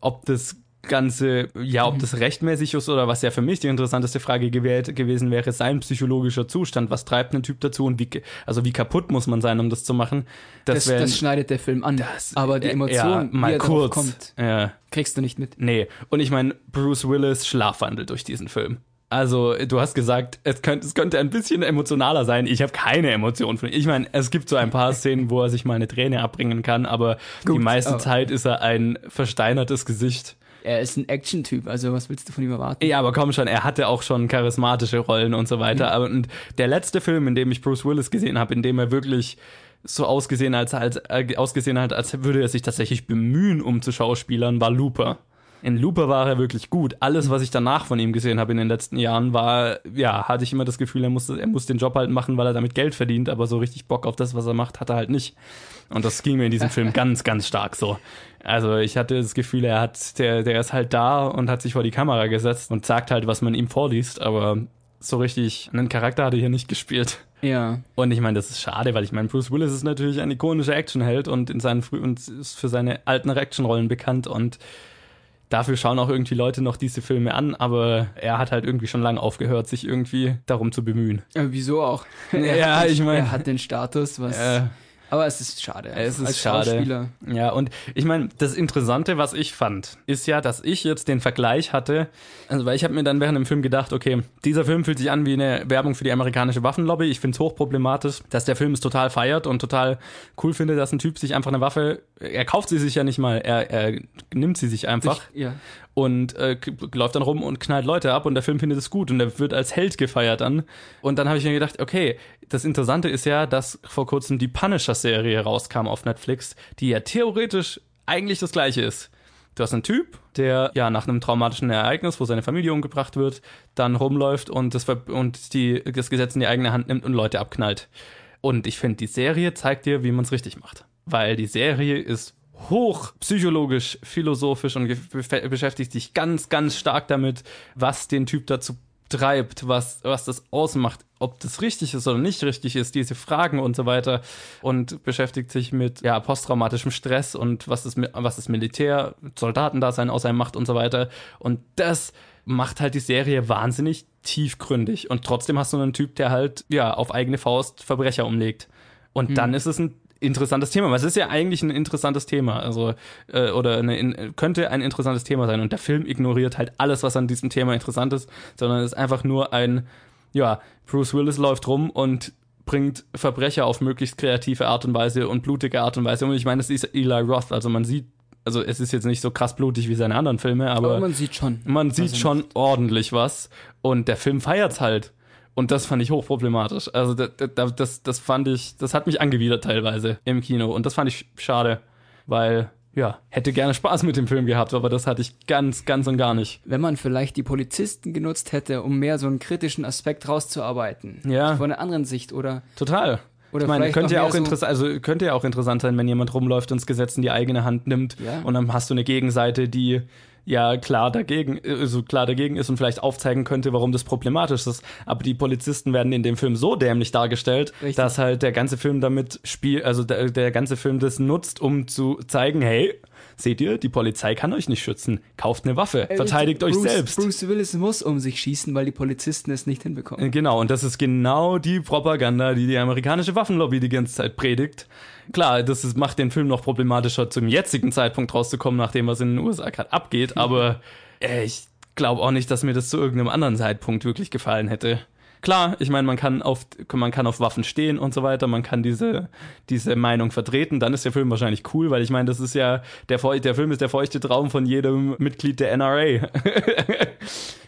ob das Ganze, ja, ob das rechtmäßig ist oder was ja für mich die interessanteste Frage gewählt, gewesen wäre, sein psychologischer Zustand. Was treibt ein Typ dazu und wie, also wie kaputt muss man sein, um das zu machen? Das, das, das schneidet der Film an. Das, aber die Emotion, ja, mal kurz, kommt, ja. kriegst du nicht mit. Nee. Und ich meine, Bruce Willis schlafwandelt durch diesen Film. Also, du hast gesagt, es könnte, es könnte ein bisschen emotionaler sein. Ich habe keine Emotionen von. Ich meine, es gibt so ein paar Szenen, wo er sich mal eine Träne abbringen kann, aber Gut, die meiste aber. Zeit ist er ein versteinertes Gesicht. Er ist ein Action-Typ, also was willst du von ihm erwarten? Ja, aber komm schon, er hatte auch schon charismatische Rollen und so weiter. Mhm. Aber und der letzte Film, in dem ich Bruce Willis gesehen habe, in dem er wirklich so ausgesehen, als, als, äh, ausgesehen hat, als würde er sich tatsächlich bemühen, um zu Schauspielern, war Looper. In Looper war er wirklich gut. Alles, was ich danach von ihm gesehen habe in den letzten Jahren, war, ja, hatte ich immer das Gefühl, er muss, er muss den Job halt machen, weil er damit Geld verdient, aber so richtig Bock auf das, was er macht, hat er halt nicht. Und das ging mir in diesem Film ganz, ganz stark so. Also ich hatte das Gefühl, er hat, der, der ist halt da und hat sich vor die Kamera gesetzt und sagt halt, was man ihm vorliest, aber so richtig einen Charakter hat er hier nicht gespielt. Ja. Und ich meine, das ist schade, weil ich meine, Bruce Willis ist natürlich ein ikonischer Actionheld und in seinen früh und ist für seine alten Actionrollen bekannt und dafür schauen auch irgendwie Leute noch diese Filme an, aber er hat halt irgendwie schon lange aufgehört, sich irgendwie darum zu bemühen. Ja, wieso auch? ja, ich meine. Er hat den Status, was. Äh, aber es ist schade. Es ist als schade. Schauspieler. Ja, und ich meine, das Interessante, was ich fand, ist ja, dass ich jetzt den Vergleich hatte, also weil ich habe mir dann während dem Film gedacht, okay, dieser Film fühlt sich an wie eine Werbung für die amerikanische Waffenlobby. Ich finde es hochproblematisch, dass der Film es total feiert und total cool findet, dass ein Typ sich einfach eine Waffe, er kauft sie sich ja nicht mal, er, er nimmt sie sich einfach. Ich, ja und äh, läuft dann rum und knallt Leute ab und der Film findet es gut und er wird als Held gefeiert dann. Und dann habe ich mir gedacht, okay, das Interessante ist ja, dass vor kurzem die Punisher-Serie rauskam auf Netflix, die ja theoretisch eigentlich das gleiche ist. Du hast einen Typ, der ja nach einem traumatischen Ereignis, wo seine Familie umgebracht wird, dann rumläuft und das, und die, das Gesetz in die eigene Hand nimmt und Leute abknallt. Und ich finde, die Serie zeigt dir, wie man es richtig macht. Weil die Serie ist hoch psychologisch, philosophisch und beschäftigt sich ganz, ganz stark damit, was den Typ dazu treibt, was, was das ausmacht, ob das richtig ist oder nicht richtig ist, diese Fragen und so weiter und beschäftigt sich mit ja, posttraumatischem Stress und was ist, was ist Militär, Soldatendasein aus einem macht und so weiter. Und das macht halt die Serie wahnsinnig tiefgründig. Und trotzdem hast du einen Typ, der halt ja auf eigene Faust Verbrecher umlegt. Und hm. dann ist es ein interessantes Thema. Was ist ja eigentlich ein interessantes Thema, also äh, oder eine, in, könnte ein interessantes Thema sein. Und der Film ignoriert halt alles, was an diesem Thema interessant ist, sondern ist einfach nur ein, ja, Bruce Willis läuft rum und bringt Verbrecher auf möglichst kreative Art und Weise und blutige Art und Weise. Und ich meine, das ist Eli Roth, also man sieht also es ist jetzt nicht so krass blutig wie seine anderen Filme, aber, aber man sieht schon. Man sieht schon nicht. ordentlich was und der Film feiert's halt. Und das fand ich hochproblematisch. Also das, das, das fand ich, das hat mich angewidert teilweise im Kino. Und das fand ich schade, weil ja, hätte gerne Spaß mit dem Film gehabt, aber das hatte ich ganz, ganz und gar nicht. Wenn man vielleicht die Polizisten genutzt hätte, um mehr so einen kritischen Aspekt rauszuarbeiten. Ja. Von einer anderen Sicht, oder? Total. Oder ich meine, könnte ja auch interessant, also könnte ja auch interessant sein, wenn jemand rumläuft und das Gesetz in die eigene Hand nimmt ja. und dann hast du eine Gegenseite, die ja klar dagegen, also klar dagegen ist und vielleicht aufzeigen könnte, warum das problematisch ist. Aber die Polizisten werden in dem Film so dämlich dargestellt, Richtig. dass halt der ganze Film damit spielt, also der, der ganze Film das nutzt, um zu zeigen, hey, Seht ihr, die Polizei kann euch nicht schützen. Kauft eine Waffe, äh, verteidigt Bruce, euch selbst. Bruce Willis muss um sich schießen, weil die Polizisten es nicht hinbekommen. Äh, genau, und das ist genau die Propaganda, die die amerikanische Waffenlobby die ganze Zeit predigt. Klar, das ist, macht den Film noch problematischer, zum jetzigen Zeitpunkt rauszukommen, nachdem was in den USA gerade abgeht, aber äh, ich glaube auch nicht, dass mir das zu irgendeinem anderen Zeitpunkt wirklich gefallen hätte klar, ich meine, man kann auf man kann auf Waffen stehen und so weiter, man kann diese diese Meinung vertreten, dann ist der Film wahrscheinlich cool, weil ich meine, das ist ja der der Film ist der feuchte Traum von jedem Mitglied der NRA.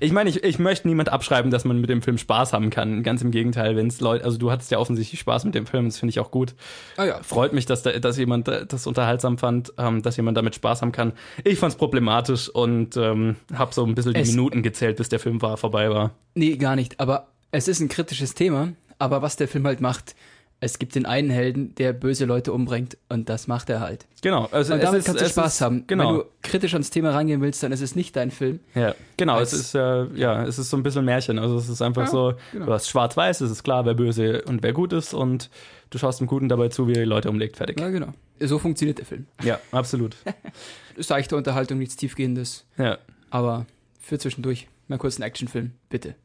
ich meine, ich, ich möchte niemand abschreiben, dass man mit dem Film Spaß haben kann. Ganz im Gegenteil, wenn es Leute, also du hattest ja offensichtlich Spaß mit dem Film, das finde ich auch gut. Ah ja. Freut mich, dass da, dass jemand das unterhaltsam fand, ähm, dass jemand damit Spaß haben kann. Ich fand es problematisch und ähm, habe so ein bisschen die es Minuten gezählt, bis der Film war vorbei war. Nee, gar nicht. Aber es ist ein kritisches Thema, aber was der Film halt macht, es gibt den einen Helden, der böse Leute umbringt und das macht er halt. Genau. Also und damit ist, kannst du Spaß ist, haben. Genau. Wenn du kritisch ans Thema rangehen willst, dann ist es nicht dein Film. Ja, genau. es ist äh, ja, es ist so ein bisschen Märchen. Also es ist einfach ja, so, genau. du hast schwarz-weiß, es ist klar, wer böse und wer gut ist und du schaust dem Guten dabei zu, wie er die Leute umlegt. Fertig. Ja, genau. So funktioniert der Film. Ja, absolut. Seichte Unterhaltung, nichts Tiefgehendes. Ja. Aber für zwischendurch mal kurz einen Actionfilm, bitte.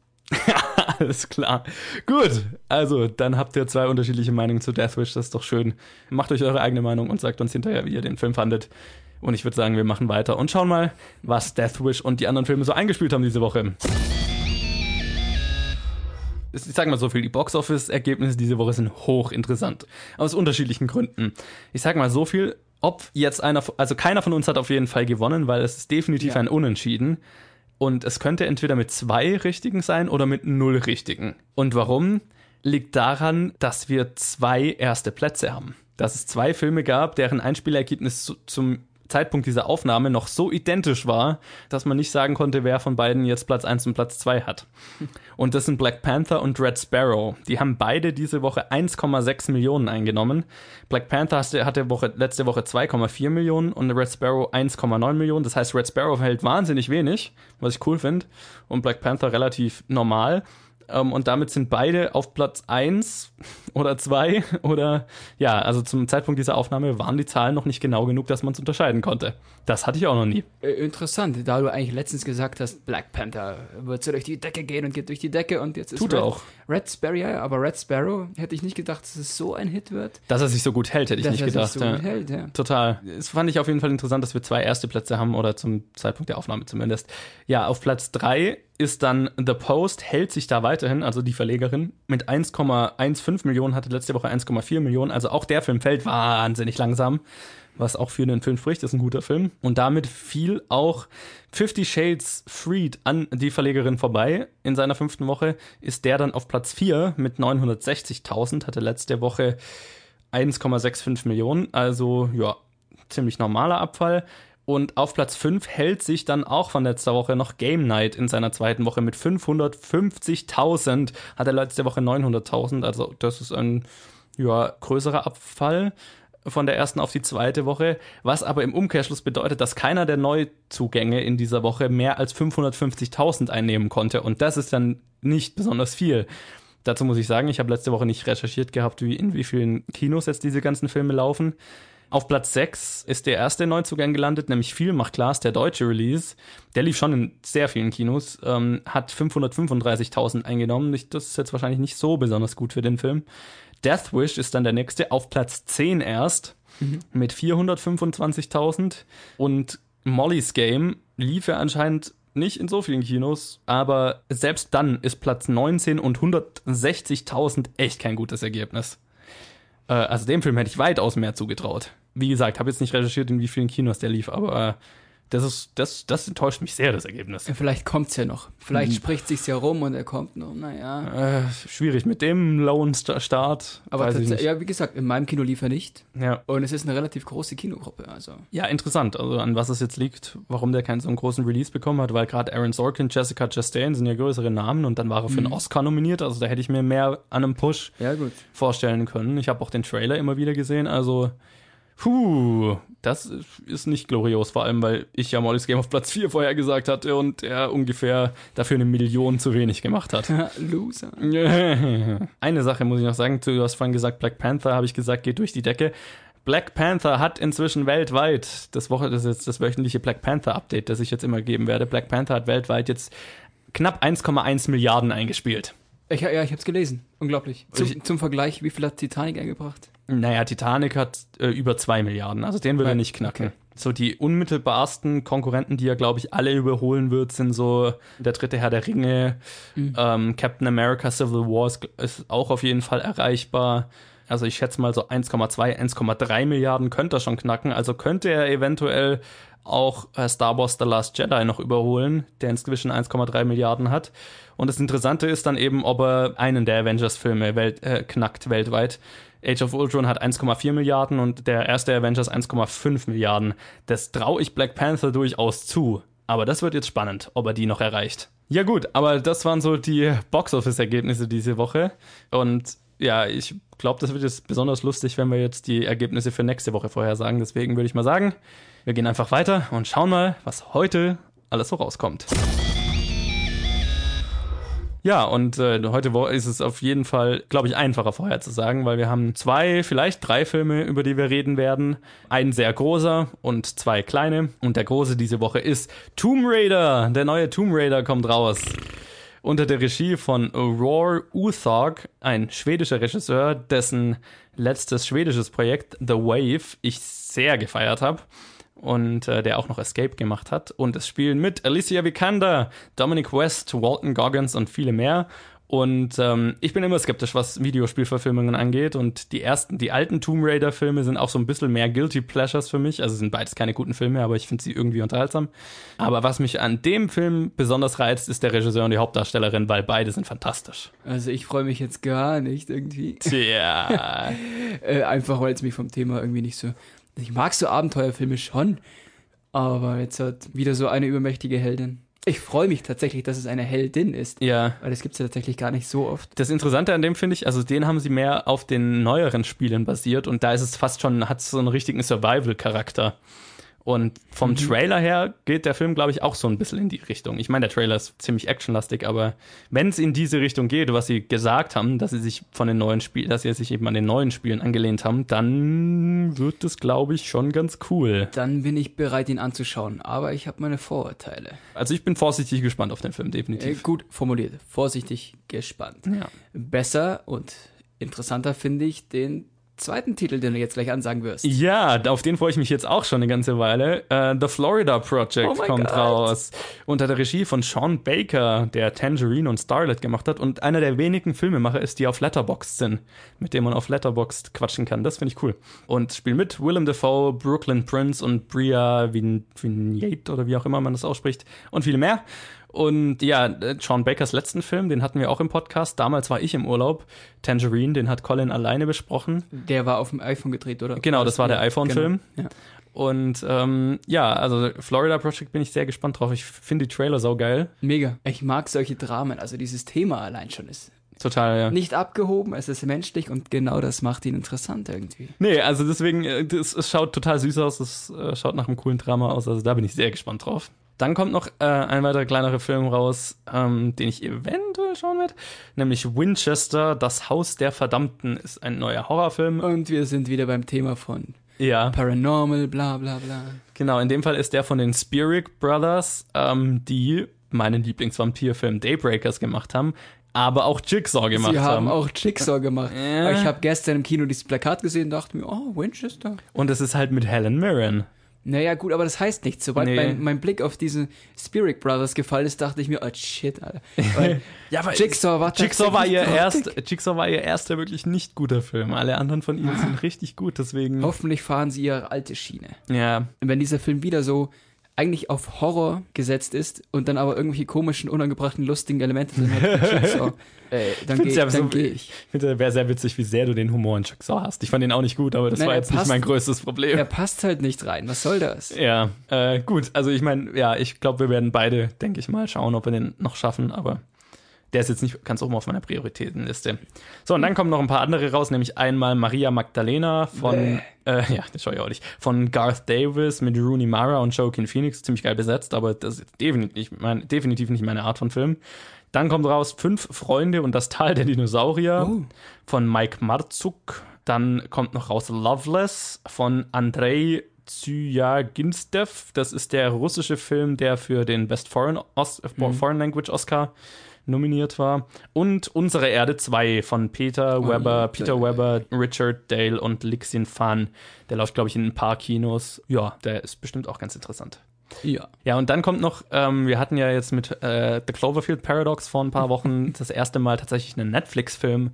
Alles klar. Gut, also dann habt ihr zwei unterschiedliche Meinungen zu Deathwish, das ist doch schön. Macht euch eure eigene Meinung und sagt uns hinterher, wie ihr den Film fandet. Und ich würde sagen, wir machen weiter und schauen mal, was Deathwish und die anderen Filme so eingespielt haben diese Woche. Ich sag mal so viel, die Box-Office-Ergebnisse diese Woche sind hochinteressant. Aus unterschiedlichen Gründen. Ich sag mal so viel, ob jetzt einer, also keiner von uns hat auf jeden Fall gewonnen, weil es ist definitiv ja. ein Unentschieden. Und es könnte entweder mit zwei richtigen sein oder mit null richtigen. Und warum? Liegt daran, dass wir zwei erste Plätze haben. Dass es zwei Filme gab, deren Einspielergebnis zum Zeitpunkt dieser Aufnahme noch so identisch war, dass man nicht sagen konnte, wer von beiden jetzt Platz 1 und Platz 2 hat. Und das sind Black Panther und Red Sparrow. Die haben beide diese Woche 1,6 Millionen eingenommen. Black Panther hatte Woche, letzte Woche 2,4 Millionen und Red Sparrow 1,9 Millionen. Das heißt, Red Sparrow hält wahnsinnig wenig, was ich cool finde. Und Black Panther relativ normal. Ähm, und damit sind beide auf Platz 1 oder 2 oder ja, also zum Zeitpunkt dieser Aufnahme waren die Zahlen noch nicht genau genug, dass man es unterscheiden konnte. Das hatte ich auch noch nie. Äh, interessant, da du eigentlich letztens gesagt hast, Black Panther wird so durch die Decke gehen und geht durch die Decke und jetzt ist Tut Red, auch. Red Sparrow, aber Red Sparrow hätte ich nicht gedacht, dass es so ein Hit wird. Dass er sich so gut hält, hätte ich dass nicht gedacht. Dass er sich so ja. gut hält, ja. Total. Es fand ich auf jeden Fall interessant, dass wir zwei erste Plätze haben oder zum Zeitpunkt der Aufnahme zumindest. Ja, auf Platz 3 ist dann The Post, hält sich da weiterhin, also die Verlegerin, mit 1,15 Millionen, hatte letzte Woche 1,4 Millionen. Also auch der Film fällt wahnsinnig langsam, was auch für einen Film spricht, ist ein guter Film. Und damit fiel auch Fifty Shades Freed an die Verlegerin vorbei. In seiner fünften Woche ist der dann auf Platz 4 mit 960.000, hatte letzte Woche 1,65 Millionen. Also ja, ziemlich normaler Abfall. Und auf Platz 5 hält sich dann auch von letzter Woche noch Game Night in seiner zweiten Woche mit 550.000. Hat er letzte Woche 900.000. Also das ist ein ja, größerer Abfall von der ersten auf die zweite Woche, was aber im Umkehrschluss bedeutet, dass keiner der Neuzugänge in dieser Woche mehr als 550.000 einnehmen konnte und das ist dann nicht besonders viel. Dazu muss ich sagen, ich habe letzte Woche nicht recherchiert gehabt, wie in wie vielen Kinos jetzt diese ganzen Filme laufen. Auf Platz 6 ist der erste Neuzugang gelandet, nämlich Viel macht Glas, der deutsche Release. Der lief schon in sehr vielen Kinos, ähm, hat 535.000 eingenommen. Das ist jetzt wahrscheinlich nicht so besonders gut für den Film. Death Wish ist dann der nächste, auf Platz 10 erst, mhm. mit 425.000. Und Molly's Game lief ja anscheinend nicht in so vielen Kinos, aber selbst dann ist Platz 19 und 160.000 echt kein gutes Ergebnis. Äh, also dem Film hätte ich weitaus mehr zugetraut wie gesagt, habe jetzt nicht recherchiert, in wie vielen Kinos der lief, aber das ist, das, das enttäuscht mich sehr, das Ergebnis. Ja, vielleicht kommt's ja noch. Vielleicht mhm. spricht sich's ja rum und er kommt noch. Naja. Äh, schwierig mit dem Lone Start. Aber ja, wie gesagt, in meinem Kino lief er nicht. Ja. Und es ist eine relativ große Kinogruppe. Also. Ja, interessant. Also an was es jetzt liegt, warum der keinen so einen großen Release bekommen hat, weil gerade Aaron Sorkin, Jessica Chastain sind ja größere Namen und dann war er für mhm. einen Oscar nominiert. Also da hätte ich mir mehr an einem Push ja, vorstellen können. Ich habe auch den Trailer immer wieder gesehen. Also Puh, das ist nicht glorios, vor allem weil ich ja Molly's Game auf Platz 4 vorher gesagt hatte und er ungefähr dafür eine Million zu wenig gemacht hat. Loser. Eine Sache muss ich noch sagen, du hast vorhin gesagt, Black Panther, habe ich gesagt, geht durch die Decke. Black Panther hat inzwischen weltweit, das Woche, das ist jetzt das wöchentliche Black Panther Update, das ich jetzt immer geben werde. Black Panther hat weltweit jetzt knapp 1,1 Milliarden eingespielt. Ich, ja, ich habe es gelesen. Unglaublich. Zum, ich, zum Vergleich, wie viel hat Titanic eingebracht? Naja, Titanic hat äh, über zwei Milliarden, also den will er nicht knacken. Okay. So die unmittelbarsten Konkurrenten, die er, glaube ich, alle überholen wird, sind so der dritte Herr der Ringe, mhm. ähm, Captain America Civil War ist, ist auch auf jeden Fall erreichbar. Also ich schätze mal so 1,2, 1,3 Milliarden könnte er schon knacken. Also könnte er eventuell auch äh, Star Wars The Last Jedi noch überholen, der inzwischen 1,3 Milliarden hat. Und das Interessante ist dann eben, ob er einen der Avengers-Filme welt, äh, knackt weltweit. Age of Ultron hat 1,4 Milliarden und der erste Avengers 1,5 Milliarden. Das traue ich Black Panther durchaus zu. Aber das wird jetzt spannend, ob er die noch erreicht. Ja gut, aber das waren so die Box-Office-Ergebnisse diese Woche. Und ja, ich glaube, das wird jetzt besonders lustig, wenn wir jetzt die Ergebnisse für nächste Woche vorhersagen. Deswegen würde ich mal sagen, wir gehen einfach weiter und schauen mal, was heute alles so rauskommt. Ja, und äh, heute ist es auf jeden Fall, glaube ich, einfacher vorher zu sagen, weil wir haben zwei, vielleicht drei Filme, über die wir reden werden. Ein sehr großer und zwei kleine. Und der große diese Woche ist Tomb Raider. Der neue Tomb Raider kommt raus. Unter der Regie von Roar Uthog, ein schwedischer Regisseur, dessen letztes schwedisches Projekt The Wave ich sehr gefeiert habe und äh, der auch noch Escape gemacht hat. Und es spielen mit Alicia Vikander, Dominic West, Walton Goggins und viele mehr. Und ähm, ich bin immer skeptisch, was Videospielverfilmungen angeht. Und die ersten, die alten Tomb Raider-Filme sind auch so ein bisschen mehr Guilty Pleasures für mich. Also sind beides keine guten Filme, aber ich finde sie irgendwie unterhaltsam. Aber was mich an dem Film besonders reizt, ist der Regisseur und die Hauptdarstellerin, weil beide sind fantastisch. Also ich freue mich jetzt gar nicht irgendwie. Tja. äh, einfach weil es mich vom Thema irgendwie nicht so ich mag so Abenteuerfilme schon, aber jetzt hat wieder so eine übermächtige Heldin. Ich freue mich tatsächlich, dass es eine Heldin ist. Ja. Weil das gibt es ja tatsächlich gar nicht so oft. Das Interessante an dem finde ich, also den haben sie mehr auf den neueren Spielen basiert und da ist es fast schon, hat so einen richtigen Survival-Charakter. Und vom mhm. Trailer her geht der Film, glaube ich, auch so ein bisschen in die Richtung. Ich meine, der Trailer ist ziemlich actionlastig, aber wenn es in diese Richtung geht, was sie gesagt haben, dass sie sich von den neuen Spielen, dass sie sich eben an den neuen Spielen angelehnt haben, dann wird es, glaube ich, schon ganz cool. Dann bin ich bereit, ihn anzuschauen, aber ich habe meine Vorurteile. Also ich bin vorsichtig gespannt auf den Film, definitiv. Äh, gut formuliert, vorsichtig gespannt. Ja. Besser und interessanter finde ich den zweiten Titel, den du jetzt gleich ansagen wirst. Ja, auf den freue ich mich jetzt auch schon eine ganze Weile. Uh, The Florida Project oh kommt God. raus. Unter der Regie von Sean Baker, der Tangerine und Starlet gemacht hat. Und einer der wenigen Filmemacher ist, die auf Letterboxd sind, mit dem man auf Letterboxd quatschen kann. Das finde ich cool. Und spielt mit Willem Dafoe, Brooklyn Prince und Bria Vignette oder wie auch immer man das ausspricht. Und viele mehr. Und ja, Sean Bakers letzten Film, den hatten wir auch im Podcast. Damals war ich im Urlaub. Tangerine, den hat Colin alleine besprochen. Der war auf dem iPhone gedreht, oder? Genau, das war der iPhone-Film. Genau. Ja. Und ähm, ja, also Florida Project bin ich sehr gespannt drauf. Ich finde die Trailer so geil. Mega. Ich mag solche Dramen. Also dieses Thema allein schon ist Total, ja. Nicht abgehoben, es ist menschlich und genau das macht ihn interessant irgendwie. Nee, also deswegen, es, äh, es schaut total süß aus, es äh, schaut nach einem coolen Drama aus, also da bin ich sehr gespannt drauf. Dann kommt noch äh, ein weiterer kleinerer Film raus, ähm, den ich eventuell schauen werde, nämlich Winchester, das Haus der Verdammten, ist ein neuer Horrorfilm. Und wir sind wieder beim Thema von ja. Paranormal, bla bla bla. Genau, in dem Fall ist der von den Spirit Brothers, ähm, die meinen Lieblingsvampirfilm Daybreakers gemacht haben, aber auch Jigsaw gemacht Sie haben. haben. auch Jigsaw gemacht. Ja. Ich habe gestern im Kino dieses Plakat gesehen und dachte mir, oh, Winchester. Und es ist halt mit Helen Mirren. Naja, gut, aber das heißt nichts. Sobald Nee. mein, mein Blick auf diese Spirit Brothers gefallen ist, dachte ich mir, oh shit, Alter. Weil Ja, aber Jigsaw war Jigsaw war ihr erst, Jigsaw war ihr erster wirklich nicht guter Film. Alle anderen von ihnen sind richtig gut, deswegen. Hoffentlich fahren sie ihre alte Schiene. Ja, Und wenn dieser Film wieder so eigentlich auf Horror gesetzt ist und dann aber irgendwelche komischen, unangebrachten, lustigen Elemente drin hat, wie Jigsaw, äh, dann gehe ja so- geh ich. ich finde, wäre sehr witzig, wie sehr du den Humor in Jigsaw hast. Ich fand den auch nicht gut, aber das Nein, war jetzt nicht passt- mein größtes Problem. Er passt halt nicht rein. Was soll das? Ja, äh, gut. Also ich meine, ja, ich glaube, wir werden beide, denke ich mal, schauen, ob wir den noch schaffen, aber der ist jetzt nicht ganz oben auf meiner Prioritätenliste. So, und dann kommen noch ein paar andere raus, nämlich einmal Maria Magdalena von, äh, ja, das schaue ich auch nicht, von Garth Davis mit Rooney Mara und Joaquin Phoenix, ziemlich geil besetzt, aber das ist definitiv, nicht mein, definitiv nicht meine Art von Film. Dann kommt raus Fünf Freunde und das Tal der Dinosaurier Oh. von Mike Marzuk. Dann kommt noch raus Loveless von Andrei Zyagintsev. Das ist der russische Film, der für den Best Foreign, Os Mhm. Foreign Language Oscar nominiert war. Und Unsere Erde 2 von Peter Oh, Weber, ja. Peter Weber, Richard Dale und Lixin Fan. Der läuft, glaube ich, in ein paar Kinos. Ja, der ist bestimmt auch ganz interessant. Ja. Ja, und dann kommt noch, ähm, wir hatten ja jetzt mit äh, The Cloverfield Paradox vor ein paar Wochen das erste Mal tatsächlich einen Netflix-Film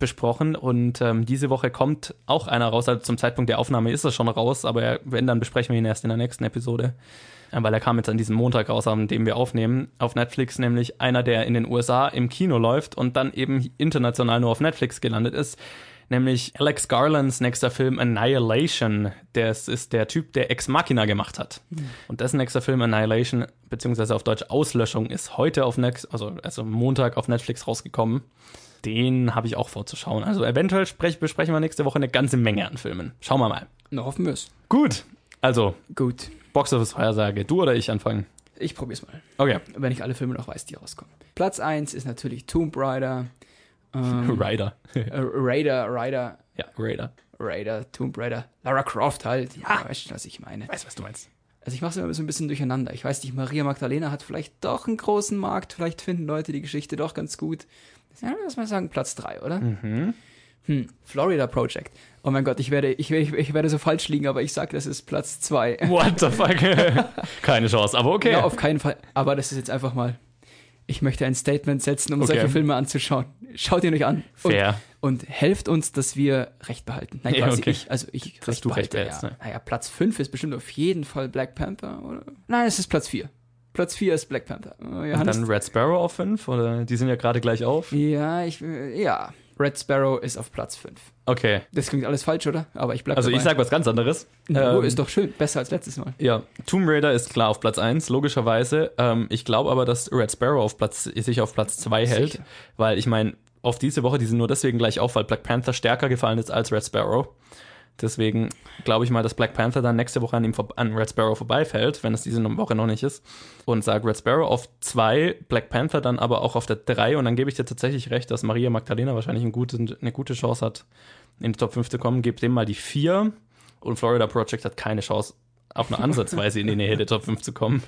besprochen und ähm, diese Woche kommt auch einer raus. Also zum Zeitpunkt der Aufnahme ist er schon raus, aber wenn, dann besprechen wir ihn erst in der nächsten Episode. Weil er kam jetzt an diesem Montag raus, an dem wir aufnehmen, auf Netflix, nämlich einer, der in den USA im Kino läuft und dann eben international nur auf Netflix gelandet ist. Nämlich Alex Garlands nächster Film Annihilation. Das ist der Typ, der Ex Machina gemacht hat. Und dessen nächster Film Annihilation, beziehungsweise auf Deutsch Auslöschung, ist heute auf Netflix, also, also Montag auf Netflix rausgekommen. Den habe ich auch vorzuschauen. Also eventuell sprech, besprechen wir nächste Woche eine ganze Menge an Filmen. Schauen wir mal. Na, hoffen wir es. Gut. Also, Gut. Boxoffice-Vorhersage. Du oder ich anfangen? Ich probier's mal. Okay. Wenn ich alle Filme noch weiß, die rauskommen. Platz 1 ist natürlich Tomb Raider. Ähm, Rider. äh, Raider, Raider, ja, Raider. Raider, Tomb Raider. Lara Croft halt. Ja, weißt du, was ich meine. Weiß, was du meinst. Also ich mache es immer so ein bisschen durcheinander. Ich weiß nicht, Maria Magdalena hat vielleicht doch einen großen Markt. Vielleicht finden Leute die Geschichte doch ganz gut. Ja, lass mal sagen Platz 3, oder? Mhm. Hm, Florida Project. Oh mein Gott, ich werde, ich, ich, ich werde so falsch liegen, aber ich sag, das ist Platz 2. What the fuck? Keine Chance, aber okay. Ja, auf keinen Fall. Aber das ist jetzt einfach mal. Ich möchte ein Statement setzen, um Okay. solche Filme anzuschauen. Schaut ihn euch an. Fair. Und, und helft uns, dass wir Recht behalten. Nein, Ja, quasi okay. ich. Also ich Dass Recht du Recht behalte, behältst, ja. ne? Naja, Platz 5 ist bestimmt auf jeden Fall Black Panther, oder? Nein, es ist Platz 4. Platz 4 ist Black Panther. Äh, Und Johannes? dann Red Sparrow auf 5? Oder die sind ja gerade gleich auf? ja, ich, äh, ja. Red Sparrow ist auf Platz 5. Okay. Das klingt alles falsch, oder? Aber ich bleib Also dabei. ich sag was ganz anderes. Na, Ähm, ist doch schön. Besser als letztes Mal. Ja, Tomb Raider ist klar auf Platz 1, logischerweise. Ähm, ich glaube aber, dass Red Sparrow auf Platz, sich auf Platz 2 hält, Sicher. weil ich meine, auf diese Woche, die sind nur deswegen gleich auf, weil Black Panther stärker gefallen ist als Red Sparrow. Deswegen glaube ich mal, dass Black Panther dann nächste Woche an, ihm an Red Sparrow vorbeifällt, wenn es diese Woche noch nicht ist. Und sage Red Sparrow auf 2, Black Panther dann aber auch auf der 3. Und dann gebe ich dir tatsächlich recht, dass Maria Magdalena wahrscheinlich eine gute, eine gute Chance hat, in die Top 5 zu kommen. Gebe dem mal die 4. Und Florida Project hat keine Chance, auch nur ansatzweise in die Nähe der Top 5 zu kommen.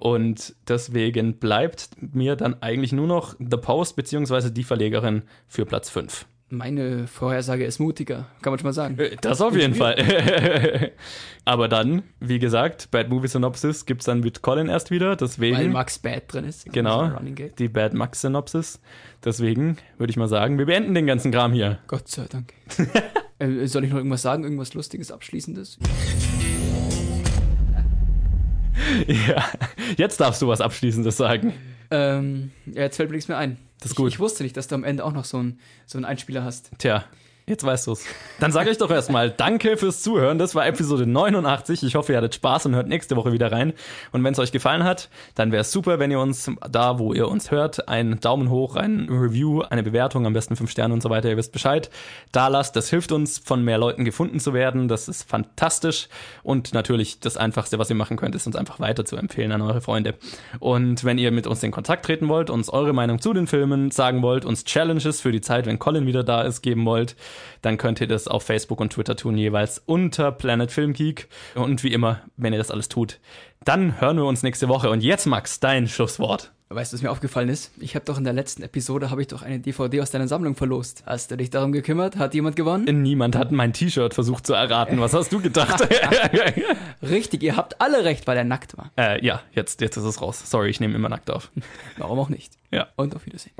Und deswegen bleibt mir dann eigentlich nur noch The Post beziehungsweise die Verlegerin für Platz 5. Meine Vorhersage ist mutiger, kann man schon mal sagen. Das auf jeden Fall. Aber dann, wie gesagt, Bad Movie Synopsis gibt es dann mit Colin erst wieder. Weil Deswegen Max Bad drin ist. Genau. Die Bad Max Synopsis. Deswegen würde ich mal sagen, wir beenden den ganzen Kram hier. Gott sei Dank. äh, soll ich noch irgendwas sagen? Irgendwas Lustiges, Abschließendes? Ja, jetzt darfst du was Abschließendes sagen. Ähm, ja, jetzt fällt mir nichts mehr ein. Das ist gut. Ich, ich wusste nicht, dass du am Ende auch noch so einen so einen Einspieler hast. Tja, Jetzt weißt du's. Dann sage ich doch erstmal Danke fürs Zuhören. Das war Episode 89. Ich hoffe, ihr hattet Spaß und hört nächste Woche wieder rein. Und wenn es euch gefallen hat, dann wäre es super, wenn ihr uns da, wo ihr uns hört, einen Daumen hoch, ein Review, eine Bewertung, am besten fünf Sterne und so weiter, ihr wisst Bescheid, da lasst. Das hilft uns, von mehr Leuten gefunden zu werden. Das ist fantastisch. Und natürlich das Einfachste, was ihr machen könnt, ist uns einfach weiter zu empfehlen an eure Freunde. Und wenn ihr mit uns in Kontakt treten wollt, uns eure Meinung zu den Filmen sagen wollt, uns Challenges für die Zeit, wenn Colin wieder da ist, geben wollt, dann könnt ihr das auf Facebook und Twitter tun, jeweils unter Planet Film Geek. Und wie immer, wenn ihr das alles tut, dann hören wir uns nächste Woche. Und jetzt, Max, dein Schlusswort. Weißt du, was mir aufgefallen ist? Ich habe doch in der letzten Episode habe ich doch eine DVD aus deiner Sammlung verlost. Hast du dich darum gekümmert? Hat jemand gewonnen? Niemand hat mein T-Shirt versucht zu erraten. Was hast du gedacht? Richtig, ihr habt alle recht, weil er nackt war. Äh, ja, jetzt, jetzt ist es raus. Sorry, ich nehme immer nackt auf. Warum auch nicht? Ja. Und auf Wiedersehen.